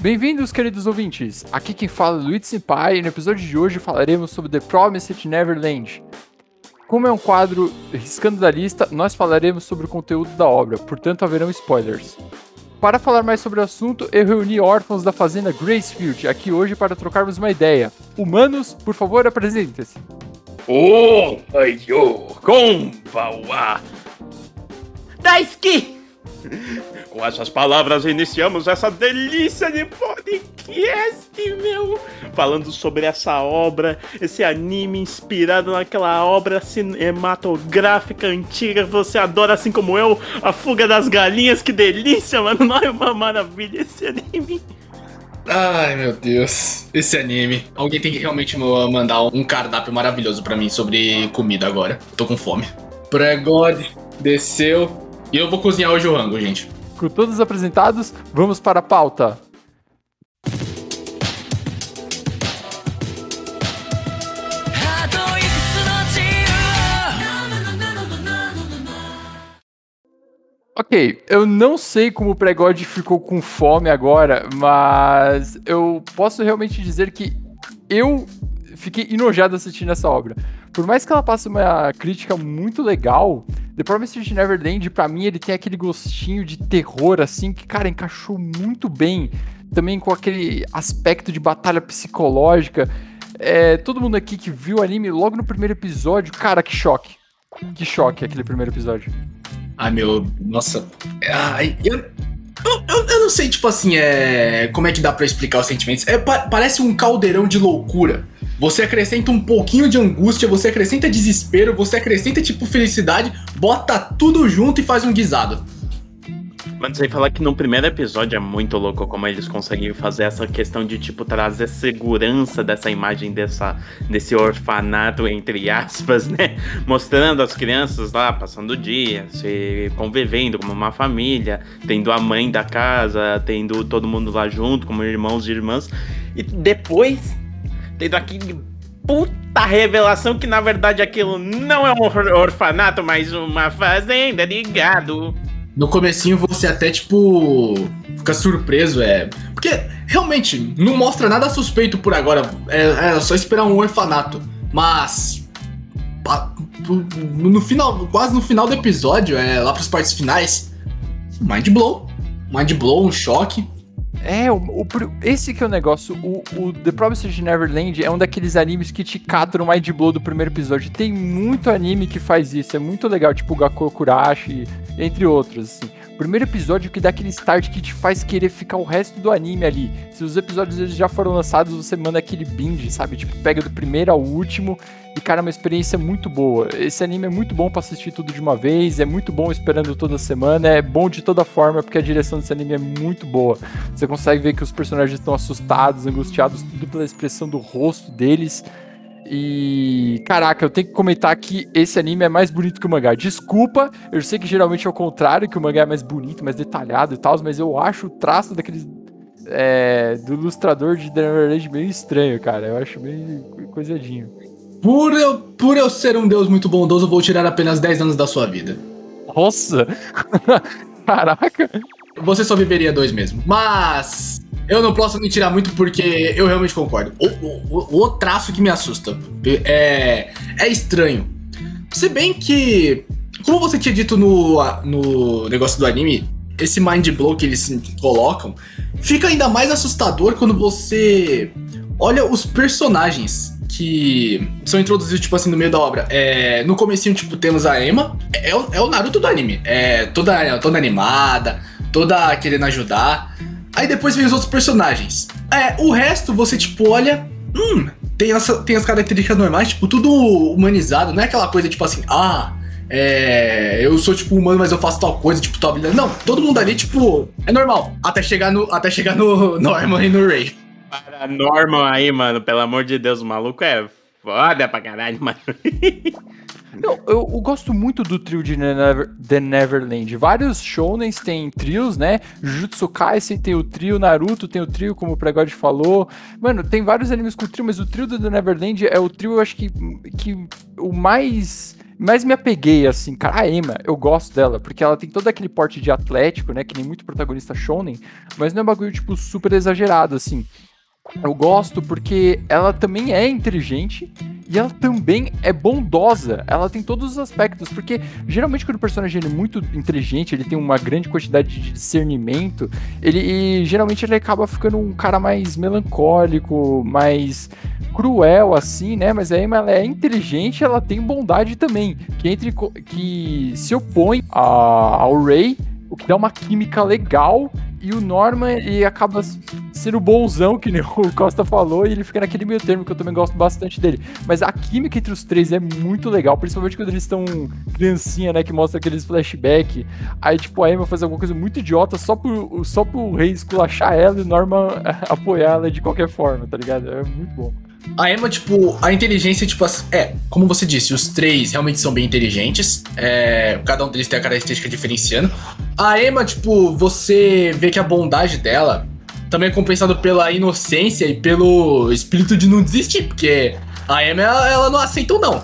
Bem-vindos, queridos ouvintes! Aqui quem fala é Luiz Senpai e no episódio de hoje falaremos sobre The Promised Neverland. Como é um quadro riscando da lista, nós falaremos sobre o conteúdo da obra, portanto haverão spoilers. Para falar mais sobre o assunto, eu reuni órfãos da fazenda Gracefield aqui hoje para trocarmos uma ideia. Humanos, por favor, apresentem-se. Oh, yo, konbawa. Daisuke! Com essas palavras iniciamos essa delícia de podcast, meu! Falando sobre essa obra, esse anime inspirado naquela obra cinematográfica antiga que você adora, assim como eu, A Fuga das Galinhas, que delícia, mano! Não é uma maravilha esse anime! Ai, meu Deus. Esse anime. Alguém tem que realmente mandar um cardápio maravilhoso para mim sobre comida agora. Tô com fome. Pré-God desceu. E eu vou cozinhar hoje o rango, gente. Com todos apresentados, vamos para a pauta. Ok, eu não sei como o Pregod ficou com fome agora, mas eu posso realmente dizer que eu fiquei enojado assistindo essa obra. Por mais que ela passe uma crítica muito legal, The Promised Neverland, pra mim, ele tem aquele gostinho de terror, assim, que, cara, encaixou muito bem. Também com aquele aspecto de batalha psicológica. É, todo mundo aqui que viu o anime logo no primeiro episódio, cara, que choque. Que choque aquele primeiro episódio. Ai, meu, nossa. Ai, eu, eu, eu, eu, não sei, tipo assim, é, como é que dá para explicar os sentimentos. É, pa, parece um caldeirão de loucura. Você acrescenta um pouquinho de angústia, você acrescenta desespero, você acrescenta tipo felicidade, bota tudo junto e faz um guisado. Mas você falar que no primeiro episódio é muito louco como eles conseguem fazer essa questão de, tipo, trazer segurança dessa imagem dessa, desse orfanato, entre aspas, né? Mostrando as crianças lá passando o dia, se convivendo como uma família, tendo a mãe da casa, tendo todo mundo lá junto, como irmãos e irmãs. E depois tendo aquele puta revelação que na verdade aquilo não é um orfanato, mas uma fazenda de gado. No comecinho você até, tipo, fica surpreso, é. Porque realmente não mostra nada suspeito por agora. É, é só esperar um orfanato. Mas. No final, quase no final do episódio, é, lá pras partes finais, mind blow. Mind blow, um choque. É, o, o, esse que é o negócio. O, o The Promised Neverland é um daqueles animes que te catam no Mind Blow do primeiro episódio. Tem muito anime que faz isso, é muito legal, tipo Gakko Kurashi, entre outros, assim. Primeiro episódio que dá aquele start que te faz querer ficar o resto do anime ali. Se os episódios eles já foram lançados, você manda aquele binge, sabe? Tipo, pega do primeiro ao último e, cara, é uma experiência muito boa. Esse anime é muito bom para assistir tudo de uma vez, é muito bom esperando toda semana, é bom de toda forma, porque a direção desse anime é muito boa. Você consegue ver que os personagens estão assustados, angustiados, tudo pela expressão do rosto deles. E caraca, eu tenho que comentar que esse anime é mais bonito que o mangá. Desculpa, eu sei que geralmente é o contrário, que o mangá é mais bonito, mais detalhado e tal, mas eu acho o traço daqueles é, do ilustrador de The Neverland meio estranho, cara. Eu acho meio coisadinho. Por eu, por eu ser um deus muito bondoso, vou tirar apenas 10 anos da sua vida. Nossa! Caraca! Você só viveria dois mesmo. Mas eu não posso me tirar muito porque eu realmente concordo. O, o, o traço que me assusta é, é estranho. Se bem que, como você tinha dito no, no negócio do anime, esse mind blow que eles colocam fica ainda mais assustador quando você olha os personagens que são introduzidos, tipo assim, no meio da obra. É, no comecinho, tipo, temos a Emma. É, é, o, é o Naruto do anime. É toda, toda animada, toda querendo ajudar. Aí depois vem os outros personagens. É, o resto você, tipo, olha. Hum, tem, essa, tem as características normais, tipo, tudo humanizado. Não é aquela coisa, tipo assim, ah. É, eu sou tipo humano, mas eu faço tal coisa, tipo, tal habilidade. Não, todo mundo ali, tipo, é normal. Até chegar no, até chegar no Norman e no Ray. Para Norman aí, mano, pelo amor de Deus, o maluco é foda pra caralho, mano. Não, eu, eu, gosto muito do trio de Never, The Neverland. Vários shounens têm trios, né? Jujutsu Kaisen tem o trio, Naruto tem o trio, como o Pregod falou. Mano, tem vários animes com trio, mas o trio do The Neverland é o trio, eu acho que, que o mais mais me apeguei, assim, cara, a Emma, eu gosto dela, porque ela tem todo aquele porte de atlético, né, que nem muito protagonista shonen, mas não é um bagulho, tipo, super exagerado, assim. Eu gosto porque ela também é inteligente e ela também é bondosa. Ela tem todos os aspectos, porque geralmente quando o personagem é muito inteligente, ele tem uma grande quantidade de discernimento, ele geralmente ele acaba ficando um cara mais melancólico, mais cruel assim, né? Mas a Emma ela é inteligente, ela tem bondade também, que entre que se opõe a, ao Ray o que dá uma química legal e o Norman ele acaba sendo bonzão, que nem o Costa falou, e ele fica naquele meio termo que eu também gosto bastante dele. Mas a química entre os três é muito legal, principalmente quando eles estão criancinha, né, que mostra aqueles flashback. Aí, tipo, a Emma faz alguma coisa muito idiota só pro, só pro rei esculachar ela e o Norman apoiar ela de qualquer forma, tá ligado? É muito bom. A Emma, tipo, a inteligência, tipo, é, como você disse, os três realmente são bem inteligentes. É, cada um deles tem a característica diferenciando. A Emma, tipo, você vê que a bondade dela também é compensada pela inocência e pelo espírito de não desistir, porque a Emma, ela, ela não aceitou, não.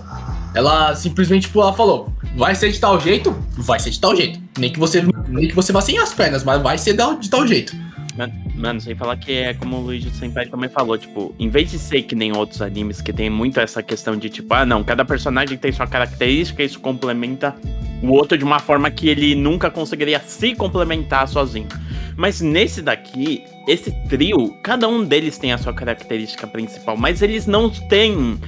Ela simplesmente, tipo, ela falou: vai ser de tal jeito, vai ser de tal jeito. Nem que você, nem que você vá sem as pernas, mas vai ser de tal jeito. Mano, sem falar que é como o Luigi Senpai também falou, tipo, em vez de ser que nem outros animes que tem muito essa questão de tipo, ah, não, cada personagem tem sua característica isso complementa o outro de uma forma que ele nunca conseguiria se complementar sozinho. Mas nesse daqui, esse trio, cada um deles tem a sua característica principal, mas eles não têm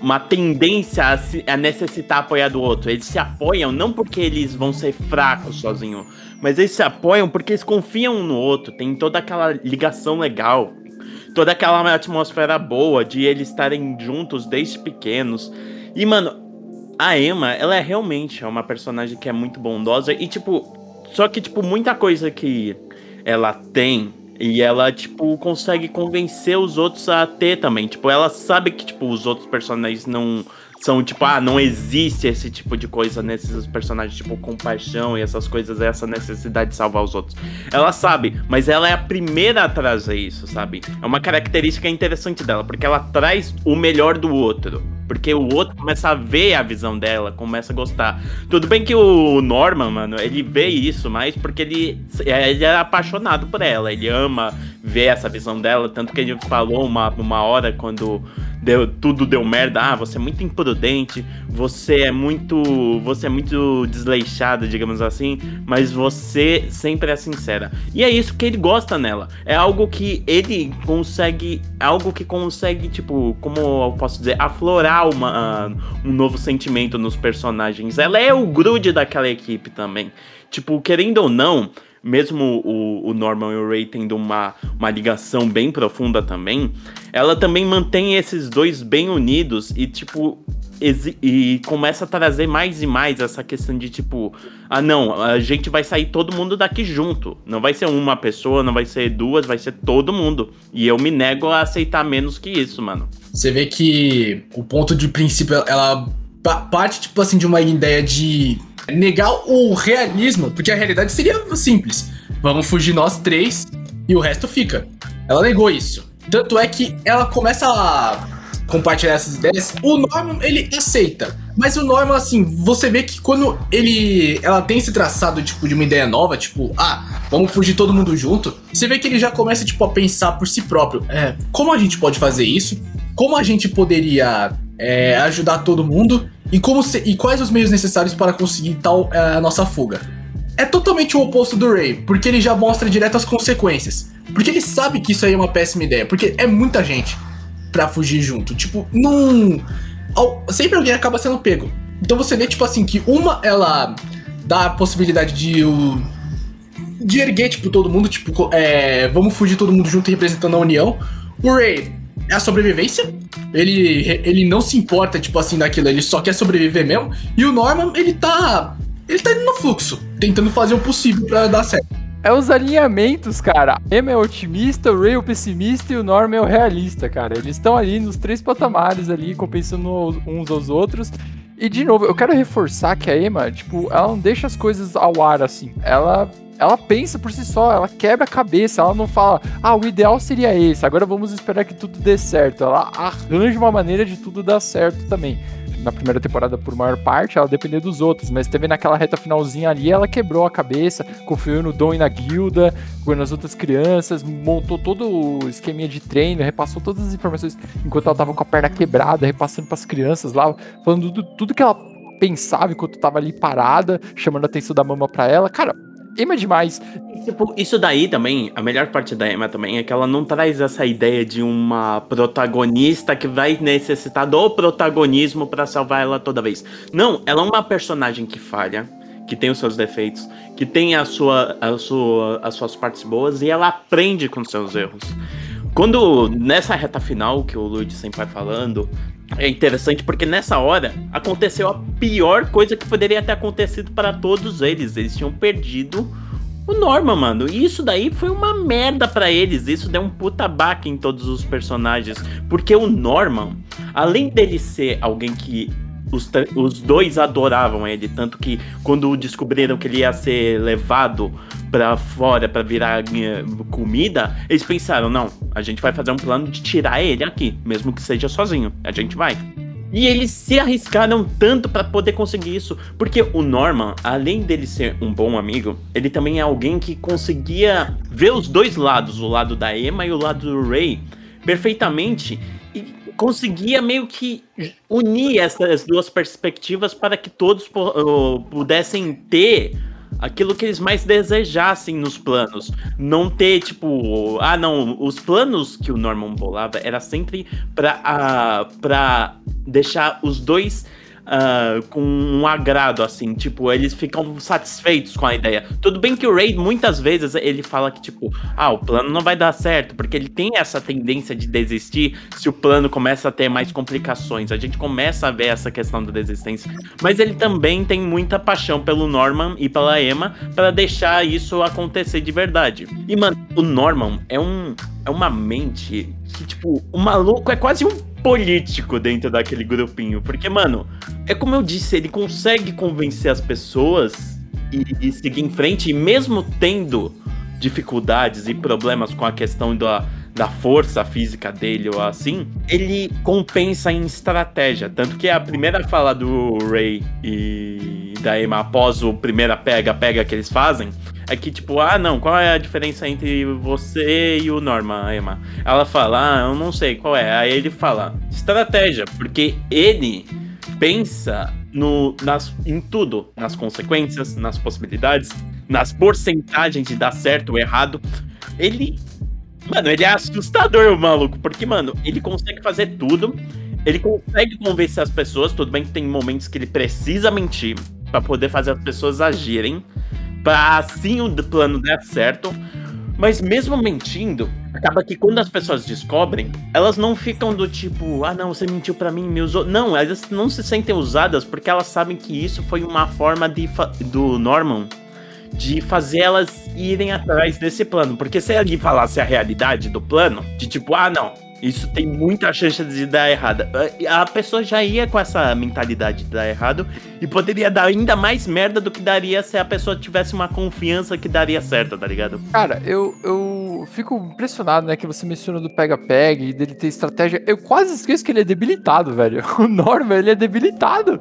uma tendência a, se, a necessitar apoiar do outro. Eles se apoiam não porque eles vão ser fracos sozinhos, mas eles se apoiam porque eles confiam um no outro. Tem toda aquela ligação legal, toda aquela atmosfera boa de eles estarem juntos desde pequenos. E, mano, a Emma, ela é realmente uma personagem que é muito bondosa e, tipo, só que, tipo, muita coisa que ela tem e ela, tipo, consegue convencer os outros a ter também. Tipo, ela sabe que, tipo, os outros personagens não são tipo, ah, não existe esse tipo de coisa nesses personagens, tipo, compaixão e essas coisas, essa necessidade de salvar os outros. Ela sabe, mas ela é a primeira a trazer isso, sabe? É uma característica interessante dela, porque ela traz o melhor do outro. Porque o outro começa a ver a visão dela, começa a gostar. Tudo bem que o Norman, mano, ele vê isso mais porque ele, ele é apaixonado por ela. Ele ama ver essa visão dela. Tanto que ele falou uma, uma hora quando deu, tudo deu merda. Ah, você é muito imprudente, você é muito. Você é muito desleixada, digamos assim, mas você sempre é sincera. E é isso que ele gosta nela. É algo que ele consegue. Algo que consegue, tipo, como eu posso dizer, aflorar uma, um novo sentimento nos personagens. Ela é o grude daquela equipe também. Tipo, querendo ou não, mesmo o, o Norman e o Ray tendo uma, uma ligação bem profunda também, ela também mantém esses dois bem unidos e, tipo, e começa a trazer mais e mais essa questão de tipo, ah não, a gente vai sair todo mundo daqui junto. Não vai ser uma pessoa, não vai ser duas, vai ser todo mundo. E eu me nego a aceitar menos que isso, mano. Você vê que o ponto de princípio, ela parte, tipo assim, de uma ideia de negar o realismo, porque a realidade seria simples. Vamos fugir nós três e o resto fica. Ela negou isso. Tanto é que ela começa a compartilhar essas ideias. O Norman, ele aceita. Mas o Norman, assim, você vê que quando ele. Ela tem esse traçado, tipo, de uma ideia nova, tipo, ah, vamos fugir todo mundo junto. Você vê que ele já começa, tipo, a pensar por si próprio. É, como a gente pode fazer isso? Como a gente poderia é, ajudar todo mundo? E, como se, e quais os meios necessários para conseguir tal é, a nossa fuga? É totalmente o oposto do Ray, porque ele já mostra direto as consequências. Porque ele sabe que isso aí é uma péssima ideia, porque é muita gente para fugir junto. Tipo, não. Sempre alguém acaba sendo pego. Então você vê, tipo assim, que uma ela dá a possibilidade de o. De erguer, tipo, todo mundo, tipo, é, vamos fugir todo mundo junto representando a União. O Ray é a sobrevivência. Ele, ele não se importa, tipo assim, daquilo, ele só quer sobreviver mesmo. E o Norman, ele tá. Ele tá indo no fluxo, tentando fazer o possível para dar certo. É os alinhamentos, cara. Emma é otimista, o Ray é o pessimista e o Norman é o realista, cara. Eles estão ali nos três patamares ali, compensando uns aos outros. E de novo, eu quero reforçar que a Emma, tipo, ela não deixa as coisas ao ar assim. Ela ela pensa por si só, ela quebra a cabeça, ela não fala, ah, o ideal seria esse, agora vamos esperar que tudo dê certo. Ela arranja uma maneira de tudo dar certo também. Na primeira temporada, por maior parte, ela dependia dos outros, mas teve naquela reta finalzinha ali, ela quebrou a cabeça, confiou no Dom e na guilda, nas outras crianças, montou todo o esqueminha de treino, repassou todas as informações enquanto ela tava com a perna quebrada, repassando para as crianças lá, falando tudo, tudo que ela pensava enquanto tava ali parada, chamando a atenção da mama para ela. Cara, Emma é demais. Tipo, isso daí também, a melhor parte da Emma também é que ela não traz essa ideia de uma protagonista que vai necessitar do protagonismo para salvar ela toda vez. Não, ela é uma personagem que falha, que tem os seus defeitos, que tem a sua, a sua, as suas partes boas e ela aprende com seus erros. Quando, nessa reta final que o Luigi sempre vai falando, é interessante porque nessa hora aconteceu a pior coisa que poderia ter acontecido para todos eles. Eles tinham perdido o Norman, mano. E isso daí foi uma merda para eles. Isso deu um puta baque em todos os personagens. Porque o Norman, além dele ser alguém que os, os dois adoravam ele, tanto que quando descobriram que ele ia ser levado para fora para virar comida, eles pensaram: não, a gente vai fazer um plano de tirar ele aqui, mesmo que seja sozinho. A gente vai. E eles se arriscaram tanto para poder conseguir isso, porque o Norman, além dele ser um bom amigo, ele também é alguém que conseguia ver os dois lados, o lado da Emma e o lado do Ray, perfeitamente e conseguia meio que unir essas duas perspectivas para que todos pudessem ter aquilo que eles mais desejassem nos planos. Não ter, tipo, ah, não, os planos que o Norman bolava era sempre pra deixar os dois uh, com um agrado, assim, tipo, eles ficam satisfeitos com a ideia. Tudo bem que o Ray, muitas vezes, ele fala que, tipo, ah, o plano não vai dar certo, porque ele tem essa tendência de desistir se o plano começa a ter mais complicações. A gente começa a ver essa questão da desistência. Mas ele também tem muita paixão pelo Norman e pela Emma para deixar isso acontecer de verdade. E, mano, o Norman é um. É uma mente que, tipo, o maluco é quase um político dentro daquele grupinho. Porque, mano, é como eu disse, ele consegue convencer as pessoas e, e seguir em frente, e mesmo tendo dificuldades e problemas com a questão da, da força física dele ou assim, ele compensa em estratégia. Tanto que a primeira fala do Ray e da Emma após o primeira pega-pega que eles fazem é que, tipo, ah, não, qual é a diferença entre você e o Norman, Emma? Ela fala, ah, eu não sei qual é. Aí ele fala, estratégia, porque ele pensa no, nas, em tudo, nas consequências, nas possibilidades, nas porcentagens de dar certo ou errado. Ele. Mano, ele é assustador, o maluco, porque, mano, ele consegue fazer tudo. Ele consegue convencer as pessoas. Tudo bem que tem momentos que ele precisa mentir para poder fazer as pessoas agirem assim o plano der certo. Mas mesmo mentindo, acaba que quando as pessoas descobrem, elas não ficam do tipo, ah não, você mentiu para mim, me usou. Não, elas não se sentem usadas porque elas sabem que isso foi uma forma de do Norman de fazer elas irem atrás desse plano. Porque se ele falasse a realidade do plano, de tipo, ah não, isso tem muita chance de dar errado. A pessoa já ia com essa mentalidade de dar errado e poderia dar ainda mais merda do que daria se a pessoa tivesse uma confiança que daria certo, tá ligado? Cara, eu, eu fico impressionado, né, que você mencionou do pega-pega e dele ter estratégia. Eu quase esqueço que ele é debilitado, velho. O Norma, ele é debilitado.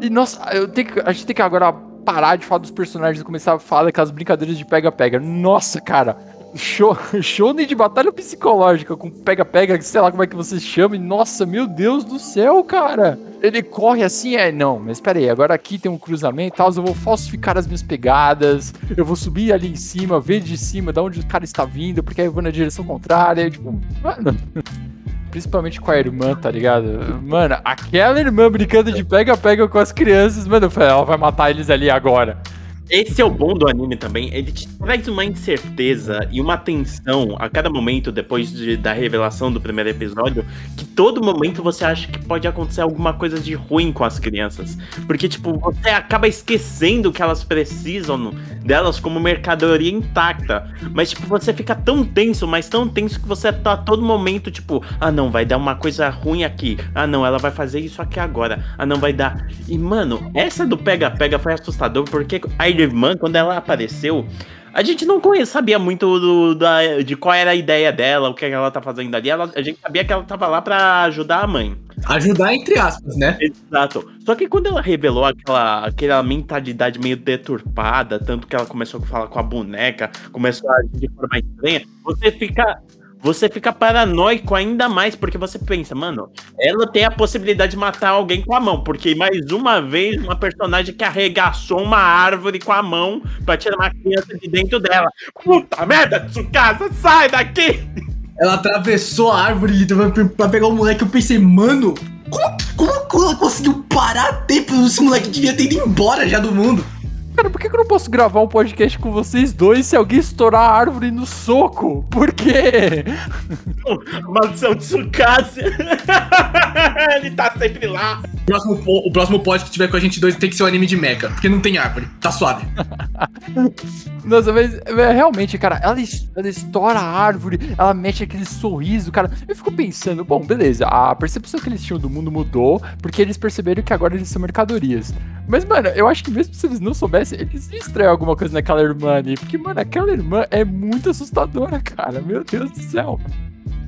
E, nossa, eu tenho que, a gente tem que agora parar de falar dos personagens e começar a falar daquelas brincadeiras de pega-pega. Nossa, cara show de batalha psicológica com pega-pega, sei lá como é que você chama. E, nossa, meu Deus do céu, cara. Ele corre assim, é, não, mas espera aí, agora aqui tem um cruzamento e tal, eu vou falsificar as minhas pegadas, eu vou subir ali em cima, ver de cima de onde o cara está vindo, porque aí eu vou na direção contrária, tipo, mano... Principalmente com a irmã, tá ligado? Mano, aquela irmã brincando de pega-pega com as crianças, mano, ela vai matar eles ali agora. Esse é o bom do anime também. Ele te traz uma incerteza e uma tensão a cada momento, depois de, da revelação do primeiro episódio, que todo momento você acha que pode acontecer alguma coisa de ruim com as crianças. Porque, tipo, você acaba esquecendo que elas precisam delas como mercadoria intacta. Mas, tipo, você fica tão tenso, mas tão tenso que você tá a todo momento, tipo, ah, não, vai dar uma coisa ruim aqui. Ah, não, ela vai fazer isso aqui agora. Ah, não, vai dar. E, mano, essa do pega-pega foi assustador porque a irmã, quando ela apareceu, A gente não conhecia, sabia muito do, da, de qual era a ideia dela, o que ela tá fazendo ali. Ela, a gente sabia que ela tava lá para ajudar a mãe. Ajudar entre aspas, né? Exato. Só que quando ela revelou aquela, aquela mentalidade meio deturpada, tanto que ela começou a falar com a boneca, começou a agir de forma estranha, você fica você fica paranoico ainda mais, porque você pensa, mano, ela tem a possibilidade de matar alguém com a mão, porque mais uma vez uma personagem que arregaçou uma árvore com a mão pra tirar uma criança de dentro dela. Puta merda, Tsukasa, sai daqui! Ela atravessou a árvore pra pegar o moleque, eu pensei, mano, como, como ela conseguiu parar tempo? Esse moleque devia ter ido embora já do mundo. Cara, por que, eu não posso gravar um podcast com vocês dois se alguém estourar a árvore no soco? Por quê? Maldição de Tsukasa. Ele tá sempre lá. O próximo, o próximo pod que tiver com a gente dois tem que ser o um anime de mecha, porque não tem árvore. Tá suave. Nossa, mas realmente, cara, ela, ela estoura a árvore, ela mete aquele sorriso, cara. Eu fico pensando, bom, beleza, a percepção que eles tinham do mundo mudou, porque eles perceberam que agora eles são mercadorias. Mas, mano, eu acho que mesmo se eles não soubessem, eles estranham alguma coisa naquela irmã ali. Porque, mano, aquela irmã é muito assustadora, cara. Meu Deus do céu.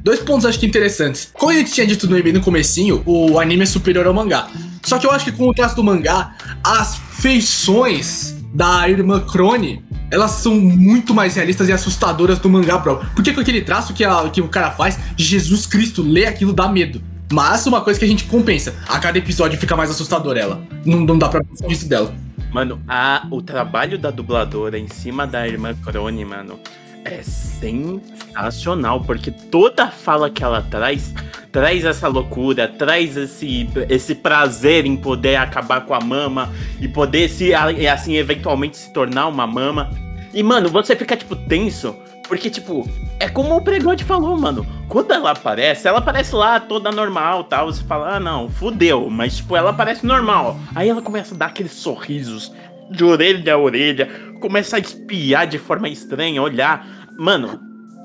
Dois pontos acho que interessantes. Como a gente tinha dito no, no comecinho, o anime é superior ao mangá. Só que eu acho que com o traço do mangá, as feições da irmã Crone, elas são muito mais realistas e assustadoras do mangá próprio. Porque com aquele traço que, a, que o cara faz, Jesus Cristo, lê aquilo dá medo. Mas uma coisa que a gente compensa, a cada episódio fica mais assustador ela. Não, não dá pra isso dela. Mano, a, o trabalho da dubladora em cima da irmã Crone, mano, é sensacional, porque toda fala que ela traz, traz essa loucura, traz esse, esse prazer em poder acabar com a mama e poder se assim eventualmente se tornar uma mama. E mano, você fica tipo tenso, porque tipo, é como o Pregode falou, mano. Quando ela aparece, ela aparece lá toda normal, tal, você fala: "Ah, não, fudeu", mas tipo, ela aparece normal. Aí ela começa a dar aqueles sorrisos de orelha a orelha, começa a espiar de forma estranha, olhar. Mano,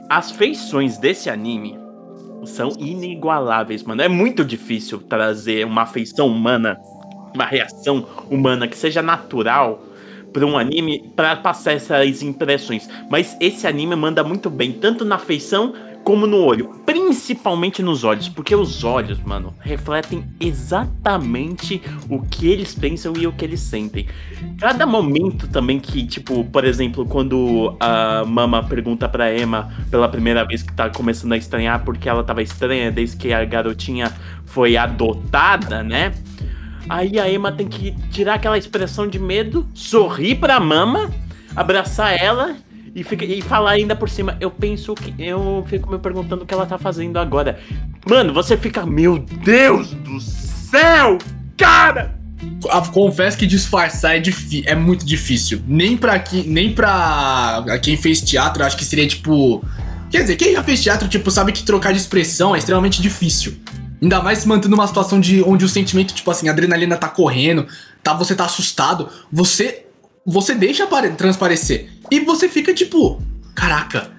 as feições desse anime são inigualáveis, mano. É muito difícil trazer uma feição humana, uma reação humana que seja natural para um anime para passar essas impressões. Mas esse anime manda muito bem, tanto na feição como no olho, principalmente nos olhos, porque os olhos, mano, refletem exatamente o que eles pensam e o que eles sentem. Cada momento também que, tipo, por exemplo, quando a Mama pergunta pra Emma pela primeira vez que tá começando a estranhar porque ela tava estranha desde que a garotinha foi adotada, né? Aí a Emma tem que tirar aquela expressão de medo, sorrir pra Mama, abraçar ela e, fica, e falar ainda por cima. Eu penso que. Eu fico me perguntando o que ela tá fazendo agora. Mano, você fica. Meu Deus do céu! Cara! Confesso que disfarçar é, é muito difícil. Nem pra, que, nem pra quem fez teatro, acho que seria tipo. Quer dizer, quem já fez teatro, tipo, sabe que trocar de expressão é extremamente difícil. Ainda mais se mantendo numa situação de onde o sentimento, tipo assim, a adrenalina tá correndo, tá, você tá assustado, você você deixa transparecer. E você fica tipo, caraca,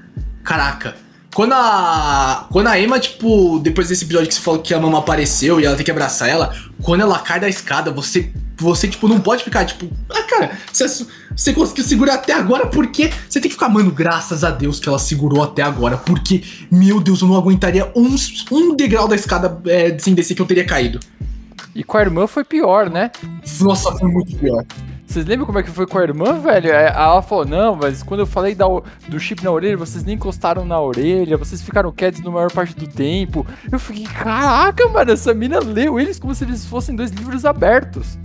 caraca. Quando a. Quando a Emma, tipo, depois desse episódio que você falou que a mamãe apareceu e ela tem que abraçar ela, quando ela cai da escada, você. Você, tipo, não pode ficar, tipo, ah, cara, você, você conseguiu segurar até agora, porque você tem que ficar, mano, graças a Deus que ela segurou até agora, porque, meu Deus, eu não aguentaria um, um degrau da escada é, sem descer que eu teria caído. E com a irmã foi pior, né? Nossa, foi muito pior. Vocês lembram como é que foi com a irmã, velho? É, ela falou, não, mas quando eu falei da, do chip na orelha, vocês nem encostaram na orelha, vocês ficaram quietos na maior parte do tempo. Eu fiquei, caraca, mano, essa mina leu eles como se eles fossem dois livros abertos.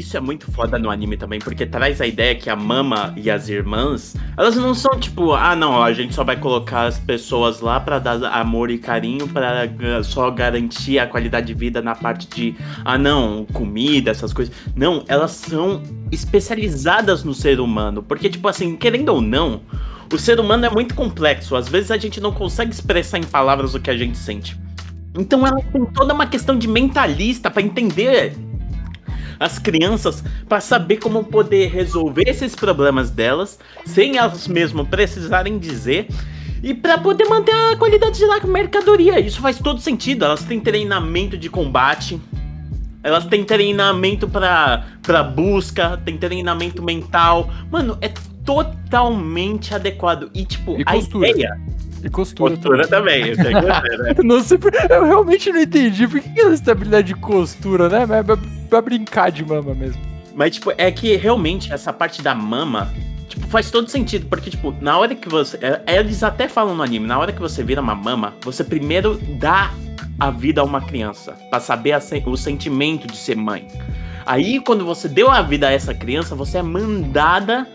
Isso é muito foda no anime também, porque traz a ideia que a mama e as irmãs, elas não são tipo, ah não, a gente só vai colocar as pessoas lá para dar amor e carinho para só garantir a qualidade de vida na parte de, ah não, comida, essas coisas. Não, elas são especializadas no ser humano, porque tipo assim, querendo ou não, o ser humano é muito complexo, às vezes a gente não consegue expressar em palavras o que a gente sente. Então ela tem toda uma questão de mentalista para entender as crianças para saber como poder resolver esses problemas delas sem elas mesmas precisarem dizer e para poder manter a qualidade da mercadoria. Isso faz todo sentido. Elas têm treinamento de combate, elas têm treinamento para busca, tem treinamento mental. Mano, é totalmente adequado. E, tipo, E a costura. ideia. E costura. Costura também. que ver, né? Não sei, eu realmente não entendi. Por que tem habilidade de costura, né? Mas é pra, pra brincar de mama mesmo. Mas, tipo, é que realmente essa parte da mama, tipo, faz todo sentido. Porque, tipo, na hora que você. é- Eles até falam no anime, na hora que você vira uma mama, você primeiro dá a vida a uma criança. Pra saber a o sentimento de ser mãe. Aí, quando você deu a vida a essa criança, você é mandada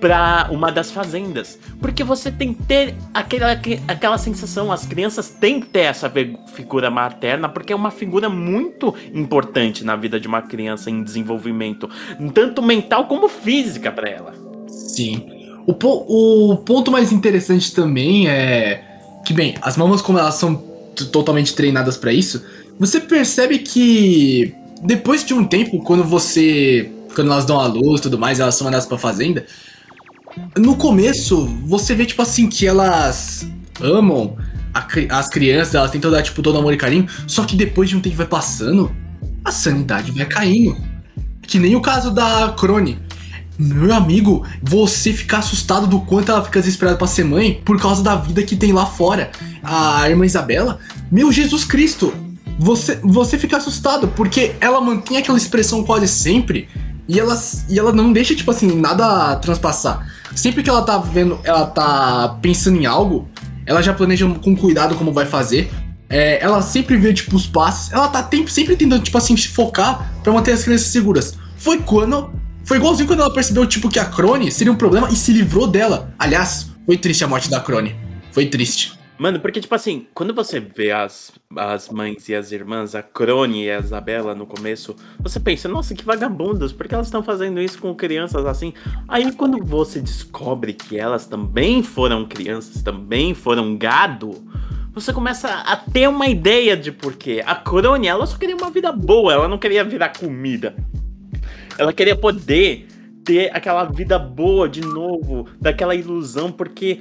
pra uma das fazendas. Porque você tem que ter aquela, aquela sensação, as crianças têm que ter essa figura materna, porque é uma figura muito importante na vida de uma criança em desenvolvimento, tanto mental como física pra ela. Sim. O, po- o ponto mais interessante também é que, bem, as mamas, como elas são totalmente treinadas pra isso, você percebe que depois de um tempo, quando você. Quando elas dão a luz e tudo mais, elas são mandadas pra fazenda. No começo, você vê, tipo assim, que elas amam a as crianças, elas tentam dar, tipo, todo amor e carinho. Só que depois de um tempo vai passando, a sanidade vai caindo. Que nem o caso da Crone. Meu amigo, você fica assustado do quanto ela fica desesperada pra ser mãe por causa da vida que tem lá fora. A irmã Isabela, meu Jesus Cristo, você, você fica assustado porque ela mantém aquela expressão quase sempre e ela, e ela não deixa, tipo assim, nada transpassar. Sempre que ela tá vendo, ela tá pensando em algo, ela já planeja com cuidado como vai fazer. É, ela sempre vê, tipo, os passos. Ela tá sempre tentando, tipo assim, se focar pra manter as crianças seguras. Foi quando. Foi igualzinho quando ela percebeu, tipo, que a Crone seria um problema e se livrou dela. Aliás, foi triste a morte da Crone. Foi triste. Mano, porque, tipo assim, quando você vê as, as mães e as irmãs, a Crone e a Isabela no começo, você pensa, nossa, que vagabundas, por que elas estão fazendo isso com crianças assim? Aí quando você descobre que elas também foram crianças, também foram gado, você começa a ter uma ideia de porquê. A Crone, ela só queria uma vida boa, ela não queria virar comida. Ela queria poder ter aquela vida boa de novo, daquela ilusão, porque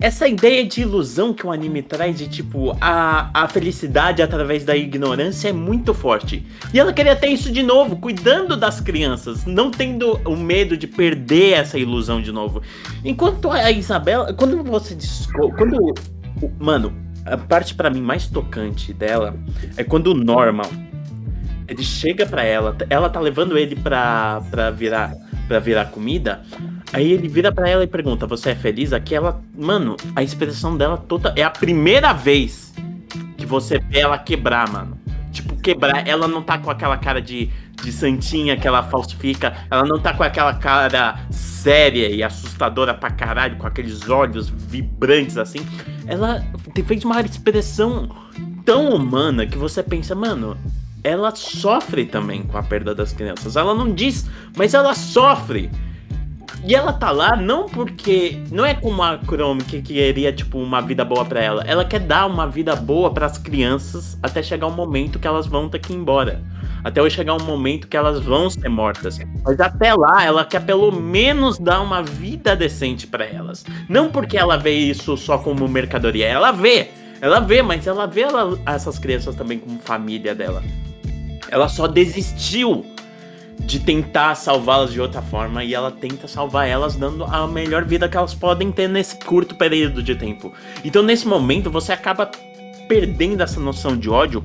essa ideia de ilusão que o anime traz de tipo a, a felicidade através da ignorância é muito forte. E ela queria ter isso de novo, cuidando das crianças, não tendo o medo de perder essa ilusão de novo. Enquanto a Isabela, quando você quando mano, a parte pra mim mais tocante dela é quando o Norman ele chega pra ela, ela tá levando ele pra, pra virar para virar comida. Aí ele vira pra ela e pergunta: "Você é feliz?" Aqui ela, mano, a expressão dela toda é a primeira vez que você vê ela quebrar, mano. Tipo, quebrar, ela não tá com aquela cara de, de santinha que ela falsifica, ela não tá com aquela cara séria e assustadora pra caralho, com aqueles olhos vibrantes assim. Ela fez uma expressão tão humana que você pensa, mano, ela sofre também com a perda das crianças. Ela não diz, mas ela sofre. E ela tá lá não porque. Não é como a Chrome que queria, tipo, uma vida boa pra ela. Ela quer dar uma vida boa pras crianças até chegar um momento que elas vão ter que ir embora. Até chegar um momento que elas vão ser mortas. Mas até lá, ela quer pelo menos dar uma vida decente pra elas. Não porque ela vê isso só como mercadoria. Ela vê. Ela vê, mas ela vê ela- essas crianças também como família dela. Ela só desistiu de tentar salvá-las de outra forma e ela tenta salvar elas dando a melhor vida que elas podem ter nesse curto período de tempo. Então nesse momento você acaba perdendo essa noção de ódio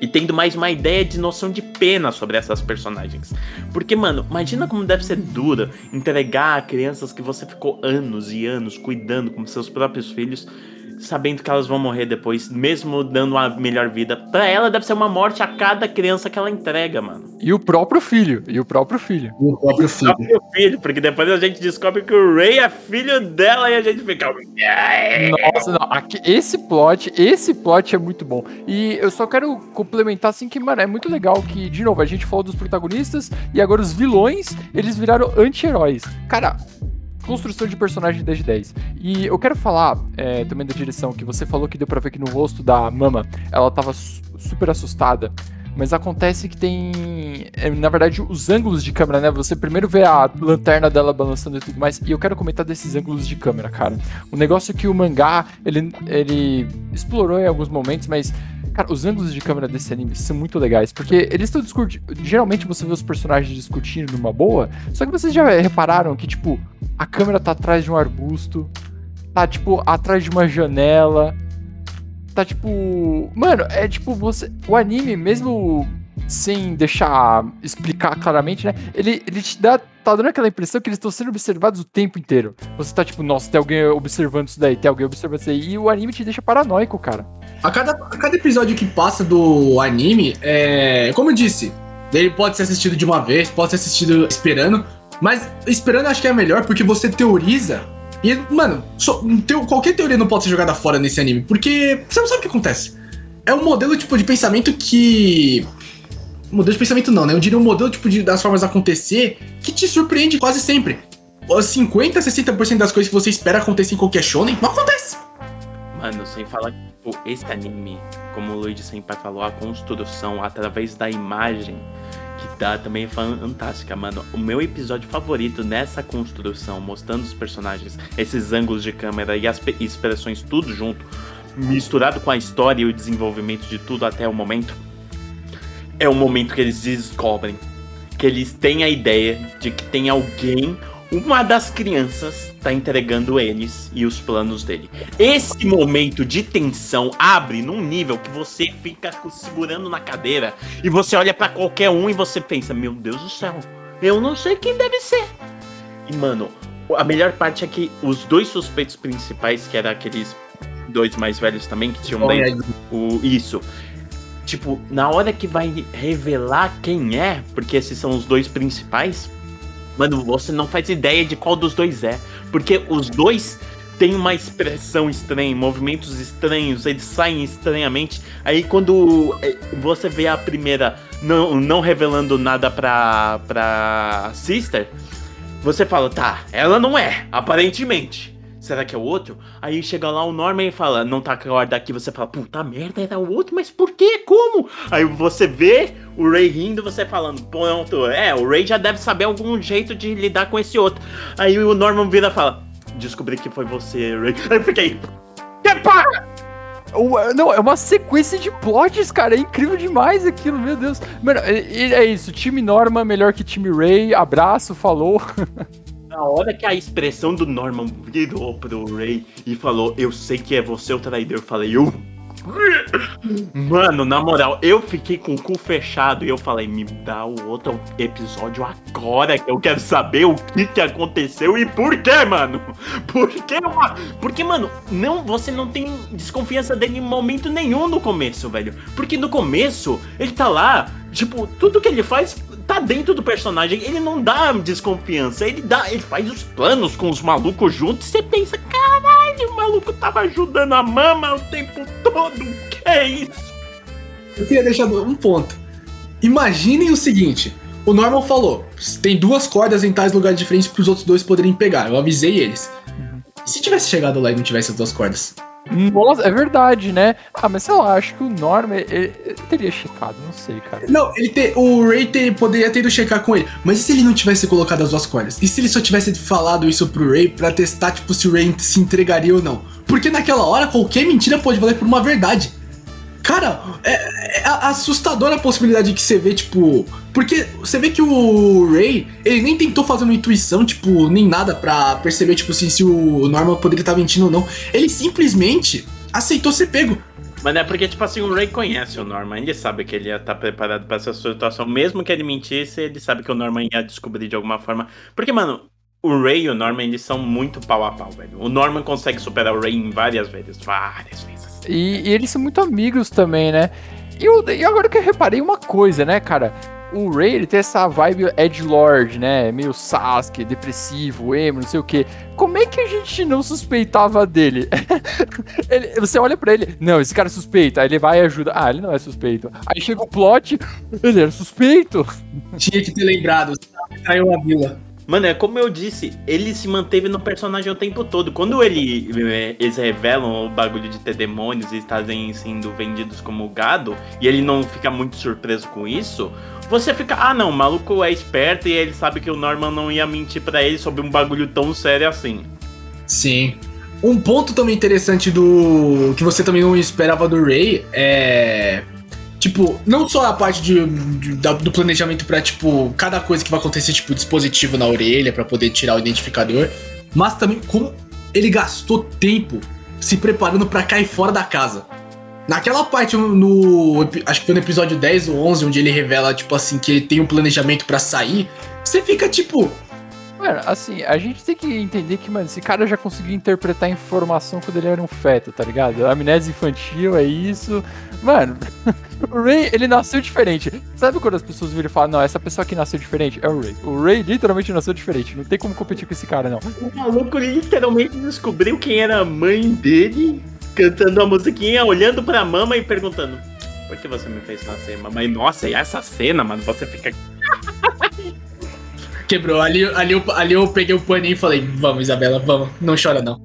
e tendo mais uma ideia de noção de pena sobre essas personagens. Porque, mano, imagina como deve ser duro entregar a crianças que você ficou anos e anos cuidando como seus próprios filhos, sabendo que elas vão morrer depois, mesmo dando uma melhor vida. Pra ela deve ser uma morte a cada criança que ela entrega, mano. E o próprio filho. E o próprio filho. O próprio filho. Próprio filho, porque depois a gente descobre que o Ray é filho dela e a gente fica. Nossa, não. aqui- esse plot, esse plot é muito bom. E eu só quero complementar assim que, mano, é muito legal que, de novo, a gente falou dos protagonistas e agora os vilões, eles viraram anti-heróis. Cara, construção de personagem 10 de 10. E eu quero falar é, também da direção, que você falou que deu pra ver que no rosto da Mama ela tava su- super assustada. Mas acontece que tem, é, na verdade, os ângulos de câmera, né? Você primeiro vê a lanterna dela balançando e tudo mais, e eu quero comentar desses ângulos de câmera, cara. O negócio é que o mangá, ele, ele explorou em alguns momentos, mas Cara, os ângulos de câmera desse anime são muito legais, porque eles estão discutindo. Geralmente você vê os personagens discutindo numa boa, só que vocês já repararam que, tipo, a câmera tá atrás de um arbusto, tá, tipo, atrás de uma janela, tá, tipo. Mano, é tipo, você. O anime, mesmo sem deixar explicar claramente, né? Ele, ele te dá. Tá dando aquela impressão que eles estão sendo observados o tempo inteiro. Você tá tipo, nossa, tem alguém observando isso daí, tem alguém observando isso daí. E o anime te deixa paranoico, cara. A cada, a cada episódio que passa do anime, é. Como eu disse, ele pode ser assistido de uma vez, pode ser assistido esperando. Mas esperando acho que é melhor porque você teoriza. E, mano, só, teo, qualquer teoria não pode ser jogada fora nesse anime. Porque você não sabe o que acontece. É um modelo tipo de pensamento que modelo de pensamento não, né? Eu diria um modelo tipo de, das formas acontecer que te surpreende quase sempre. 50, 60% das coisas que você espera acontecer em qualquer shonen, não acontece. Mano, sem falar que tipo, esse anime, como o Luigi sempre falou, a construção através da imagem que dá também fantástica, mano. O meu episódio favorito nessa construção, mostrando os personagens, esses ângulos de câmera e as expressões tudo junto, misturado com a história e o desenvolvimento de tudo até o momento, é o momento que eles descobrem que eles têm a ideia de que tem alguém, uma das crianças, tá entregando eles e os planos dele. Esse momento de tensão abre num nível que você fica segurando na cadeira e você olha para qualquer um e você pensa: Meu Deus do céu, eu não sei quem deve ser. E mano, a melhor parte é que os dois suspeitos principais, que eram aqueles dois mais velhos também, que tinham dentro, o, isso tipo, na hora que vai revelar quem é, porque esses são os dois principais, mano, você não faz ideia de qual dos dois é. Porque os dois têm uma expressão estranha, movimentos estranhos, eles saem estranhamente. Aí quando eh, você vê a primeira não, não revelando nada pra, pra Sister, você fala, tá, ela não é, aparentemente será que é o outro? Aí chega lá o Norman e fala, não tá guarda aqui, você fala, puta merda, era o outro, mas por quê? Como? Aí você vê o Ray rindo, você falando, pronto, é, o Ray já deve saber algum jeito de lidar com esse outro. Aí o Norman vira e fala, descobri que foi você, Ray. Aí eu fiquei, que para! Não, é uma sequência de plots, cara. É incrível demais aquilo, meu Deus. Mano, é, é isso. Time Norman melhor que time Ray. Abraço, falou. Na hora que a expressão do Norman virou pro Ray e falou, eu sei que é você o traidor, eu falei, eu. Mano, na moral, eu fiquei com o cu fechado e eu falei, me dá o outro episódio agora que eu quero saber o que que aconteceu e por que, mano? Por que, mano? Porque, mano, não, você não tem desconfiança dele em momento nenhum no começo, velho. Porque no começo, ele tá lá, tipo, tudo que ele faz tá dentro do personagem, ele não dá desconfiança, ele dá, ele faz os planos com os malucos juntos e você pensa, caralho, o maluco tava ajudando a mama o tempo todo, que é isso? Eu queria deixar um ponto. Imaginem o seguinte, o Norman falou, tem duas cordas em tais lugares diferentes para os outros dois poderem pegar, eu avisei eles. E se tivesse chegado lá e não tivesse as duas cordas? Nossa, é verdade, né? Ah, mas sei lá, acho que o Norm ele, ele teria checado, não sei, cara. Não, ele te, o Ray te, poderia ter ido checar com ele. Mas e se ele não tivesse colocado as duas cordas? E se ele só tivesse falado isso pro Ray pra testar, tipo, se o Ray se entregaria ou não? Porque naquela hora qualquer mentira pode valer por uma verdade. Cara, é, é assustadora a possibilidade que você vê, tipo. Porque você vê que o Ray, ele nem tentou fazer uma intuição, tipo, nem nada pra perceber, tipo, assim, se o Norman poderia estar mentindo ou não. Ele simplesmente aceitou ser pego. Mas é porque, tipo assim, o Ray conhece o Norman, ele sabe que ele ia estar preparado para essa situação. Mesmo que ele mentisse, ele sabe que o Norman ia descobrir de alguma forma. Porque, mano, o Ray e o Norman, eles são muito pau a pau, velho. O Norman consegue superar o Ray em várias vezes, várias vezes. E, e, eles são muito amigos também, né? E, eu, e agora que eu reparei uma coisa, né, cara? O Ray, ele tem essa vibe Edgelord, né? Meio Sasuke, depressivo, emo, não sei o quê. Como é que a gente não suspeitava dele? ele, você olha para ele, não, esse cara é. Aí ele vai e ajuda. Ah, ele não é suspeito. Aí chega o plot, ele era suspeito. Tinha que ter lembrado, traiu a vila. Mano, é como eu disse, ele se manteve no personagem o tempo todo. Quando ele, eh, eles revelam o bagulho de ter demônios e estarem sendo vendidos como gado, e ele não fica muito surpreso com isso, você fica, ah não, o maluco é esperto e ele sabe que o Norman não ia mentir para ele sobre um bagulho tão sério assim. Sim. Um ponto também interessante do. que você também não esperava do Ray é Tipo, não só a parte de, de do planejamento para tipo, cada coisa que vai acontecer, tipo, dispositivo na orelha para poder tirar o identificador, mas também como ele gastou tempo se preparando para cair fora da casa. Naquela parte no, acho que foi no episódio 10 ou 11 onde ele revela tipo assim que ele tem um planejamento para sair, você fica tipo, Mano, assim, a gente tem que entender que, mano, esse cara já conseguiu interpretar informação quando ele era um feto, tá ligado? Amnésia infantil é isso. Mano, o Ray, ele nasceu diferente. Sabe quando as pessoas viram e falam, não, essa pessoa aqui nasceu diferente? É o Ray. O Ray literalmente nasceu diferente. Não tem como competir com esse cara, não. O maluco literalmente descobriu quem era a mãe dele, cantando a musiquinha, olhando pra mama e perguntando: Por que você me fez nascer, mamãe? Nossa, e essa cena, mano, você fica. Quebrou. Ali, ali, eu, ali eu peguei o paninho e falei: Vamos, Isabela, vamos. Não chora, não.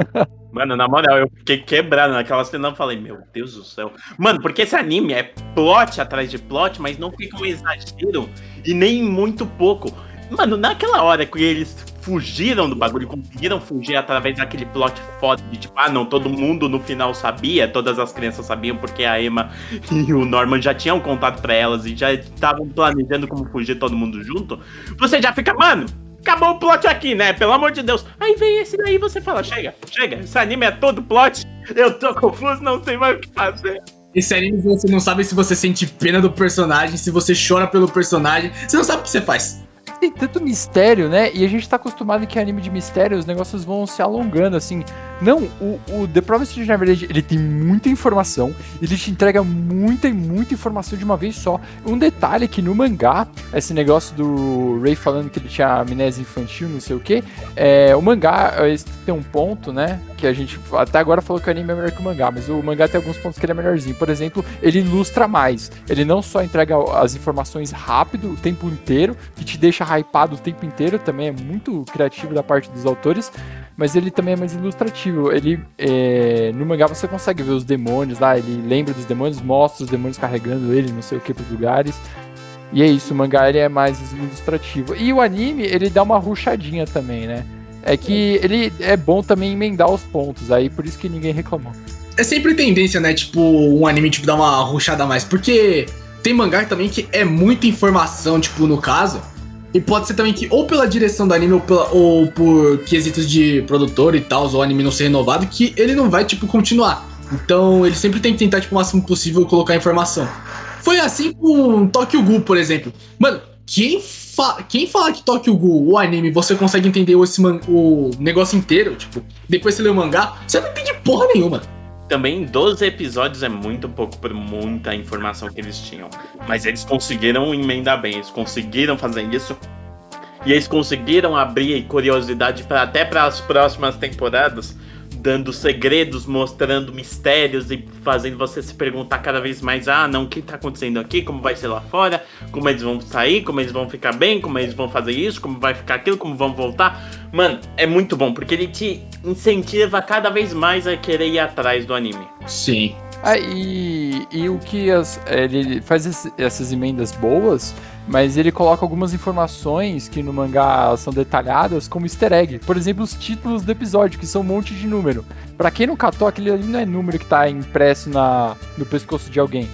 Mano, na moral, eu fiquei quebrado naquela cena. Eu falei: Meu Deus do céu. Mano, porque esse anime é plot atrás de plot, mas não fica um exagero e nem muito pouco. Mano, naquela hora que eles fugiram do bagulho, conseguiram fugir através daquele plot foda de tipo, ah não, todo mundo no final sabia, todas as crianças sabiam porque a Emma e o Norman já tinham contato para elas e já estavam planejando como fugir todo mundo junto. Você já fica, mano, acabou o plot aqui, né? Pelo amor de Deus. Aí vem esse daí você fala, chega, chega, esse anime é todo plot, eu tô confuso, não sei mais o que fazer. Esse anime você não sabe se você sente pena do personagem, se você chora pelo personagem, você não sabe o que você faz tem tanto mistério, né? E a gente tá acostumado que anime de mistério, os negócios vão se alongando, assim. Não, o, o The Promised Neverland, ele tem muita informação, ele te entrega muita e muita informação de uma vez só. Um detalhe que no mangá, esse negócio do Ray falando que ele tinha amnésia infantil, não sei o que, é, o mangá tem um ponto, né, que a gente até agora falou que o anime é melhor que o mangá, mas o mangá tem alguns pontos que ele é melhorzinho. Por exemplo, ele ilustra mais. Ele não só entrega as informações rápido, o tempo inteiro, que te deixa hypado o tempo inteiro, também é muito criativo da parte dos autores, mas ele também é mais ilustrativo. Ele é, no mangá você consegue ver os demônios lá, ele lembra dos demônios, mostra os demônios carregando ele, não sei o que, pros lugares. E é isso, o mangá ele é mais ilustrativo. E o anime, ele dá uma ruchadinha também, né? É que ele é bom também emendar os pontos, aí por isso que ninguém reclamou. É sempre tendência, né? Tipo, um anime tipo, dar uma ruchada a mais. Porque tem mangá também que é muita informação, tipo, no caso. E pode ser também que, ou pela direção do anime, ou, pela, ou por quesitos de produtor e tal, ou o anime não ser renovado, que ele não vai, tipo, continuar. Então, ele sempre tem que tentar, tipo, o máximo possível colocar informação. Foi assim com Tokyo Ghoul, por exemplo. Mano, quem, fa quem fala que Tokyo Ghoul, o anime, você consegue entender esse o negócio inteiro, tipo, depois você lê o mangá, você não entende porra nenhuma também 12 episódios é muito pouco por muita informação que eles tinham. Mas eles conseguiram emendar bem, eles conseguiram fazer isso. E eles conseguiram abrir curiosidade até para as próximas temporadas dando segredos, mostrando mistérios e fazendo você se perguntar cada vez mais: ah, não, o que tá acontecendo aqui? Como vai ser lá fora? Como eles vão sair? Como eles vão ficar bem? Como eles vão fazer isso? Como vai ficar aquilo? Como vão voltar? Mano, é muito bom porque ele te incentiva cada vez mais a querer ir atrás do anime. Sim. Ah, e, e o que as, ele faz esse, essas emendas boas mas ele coloca algumas informações que no mangá são detalhadas como easter egg. Por exemplo, os títulos do episódio, que são um monte de número. Para quem não catou, aquele ali não é número que tá impresso na, no pescoço de alguém.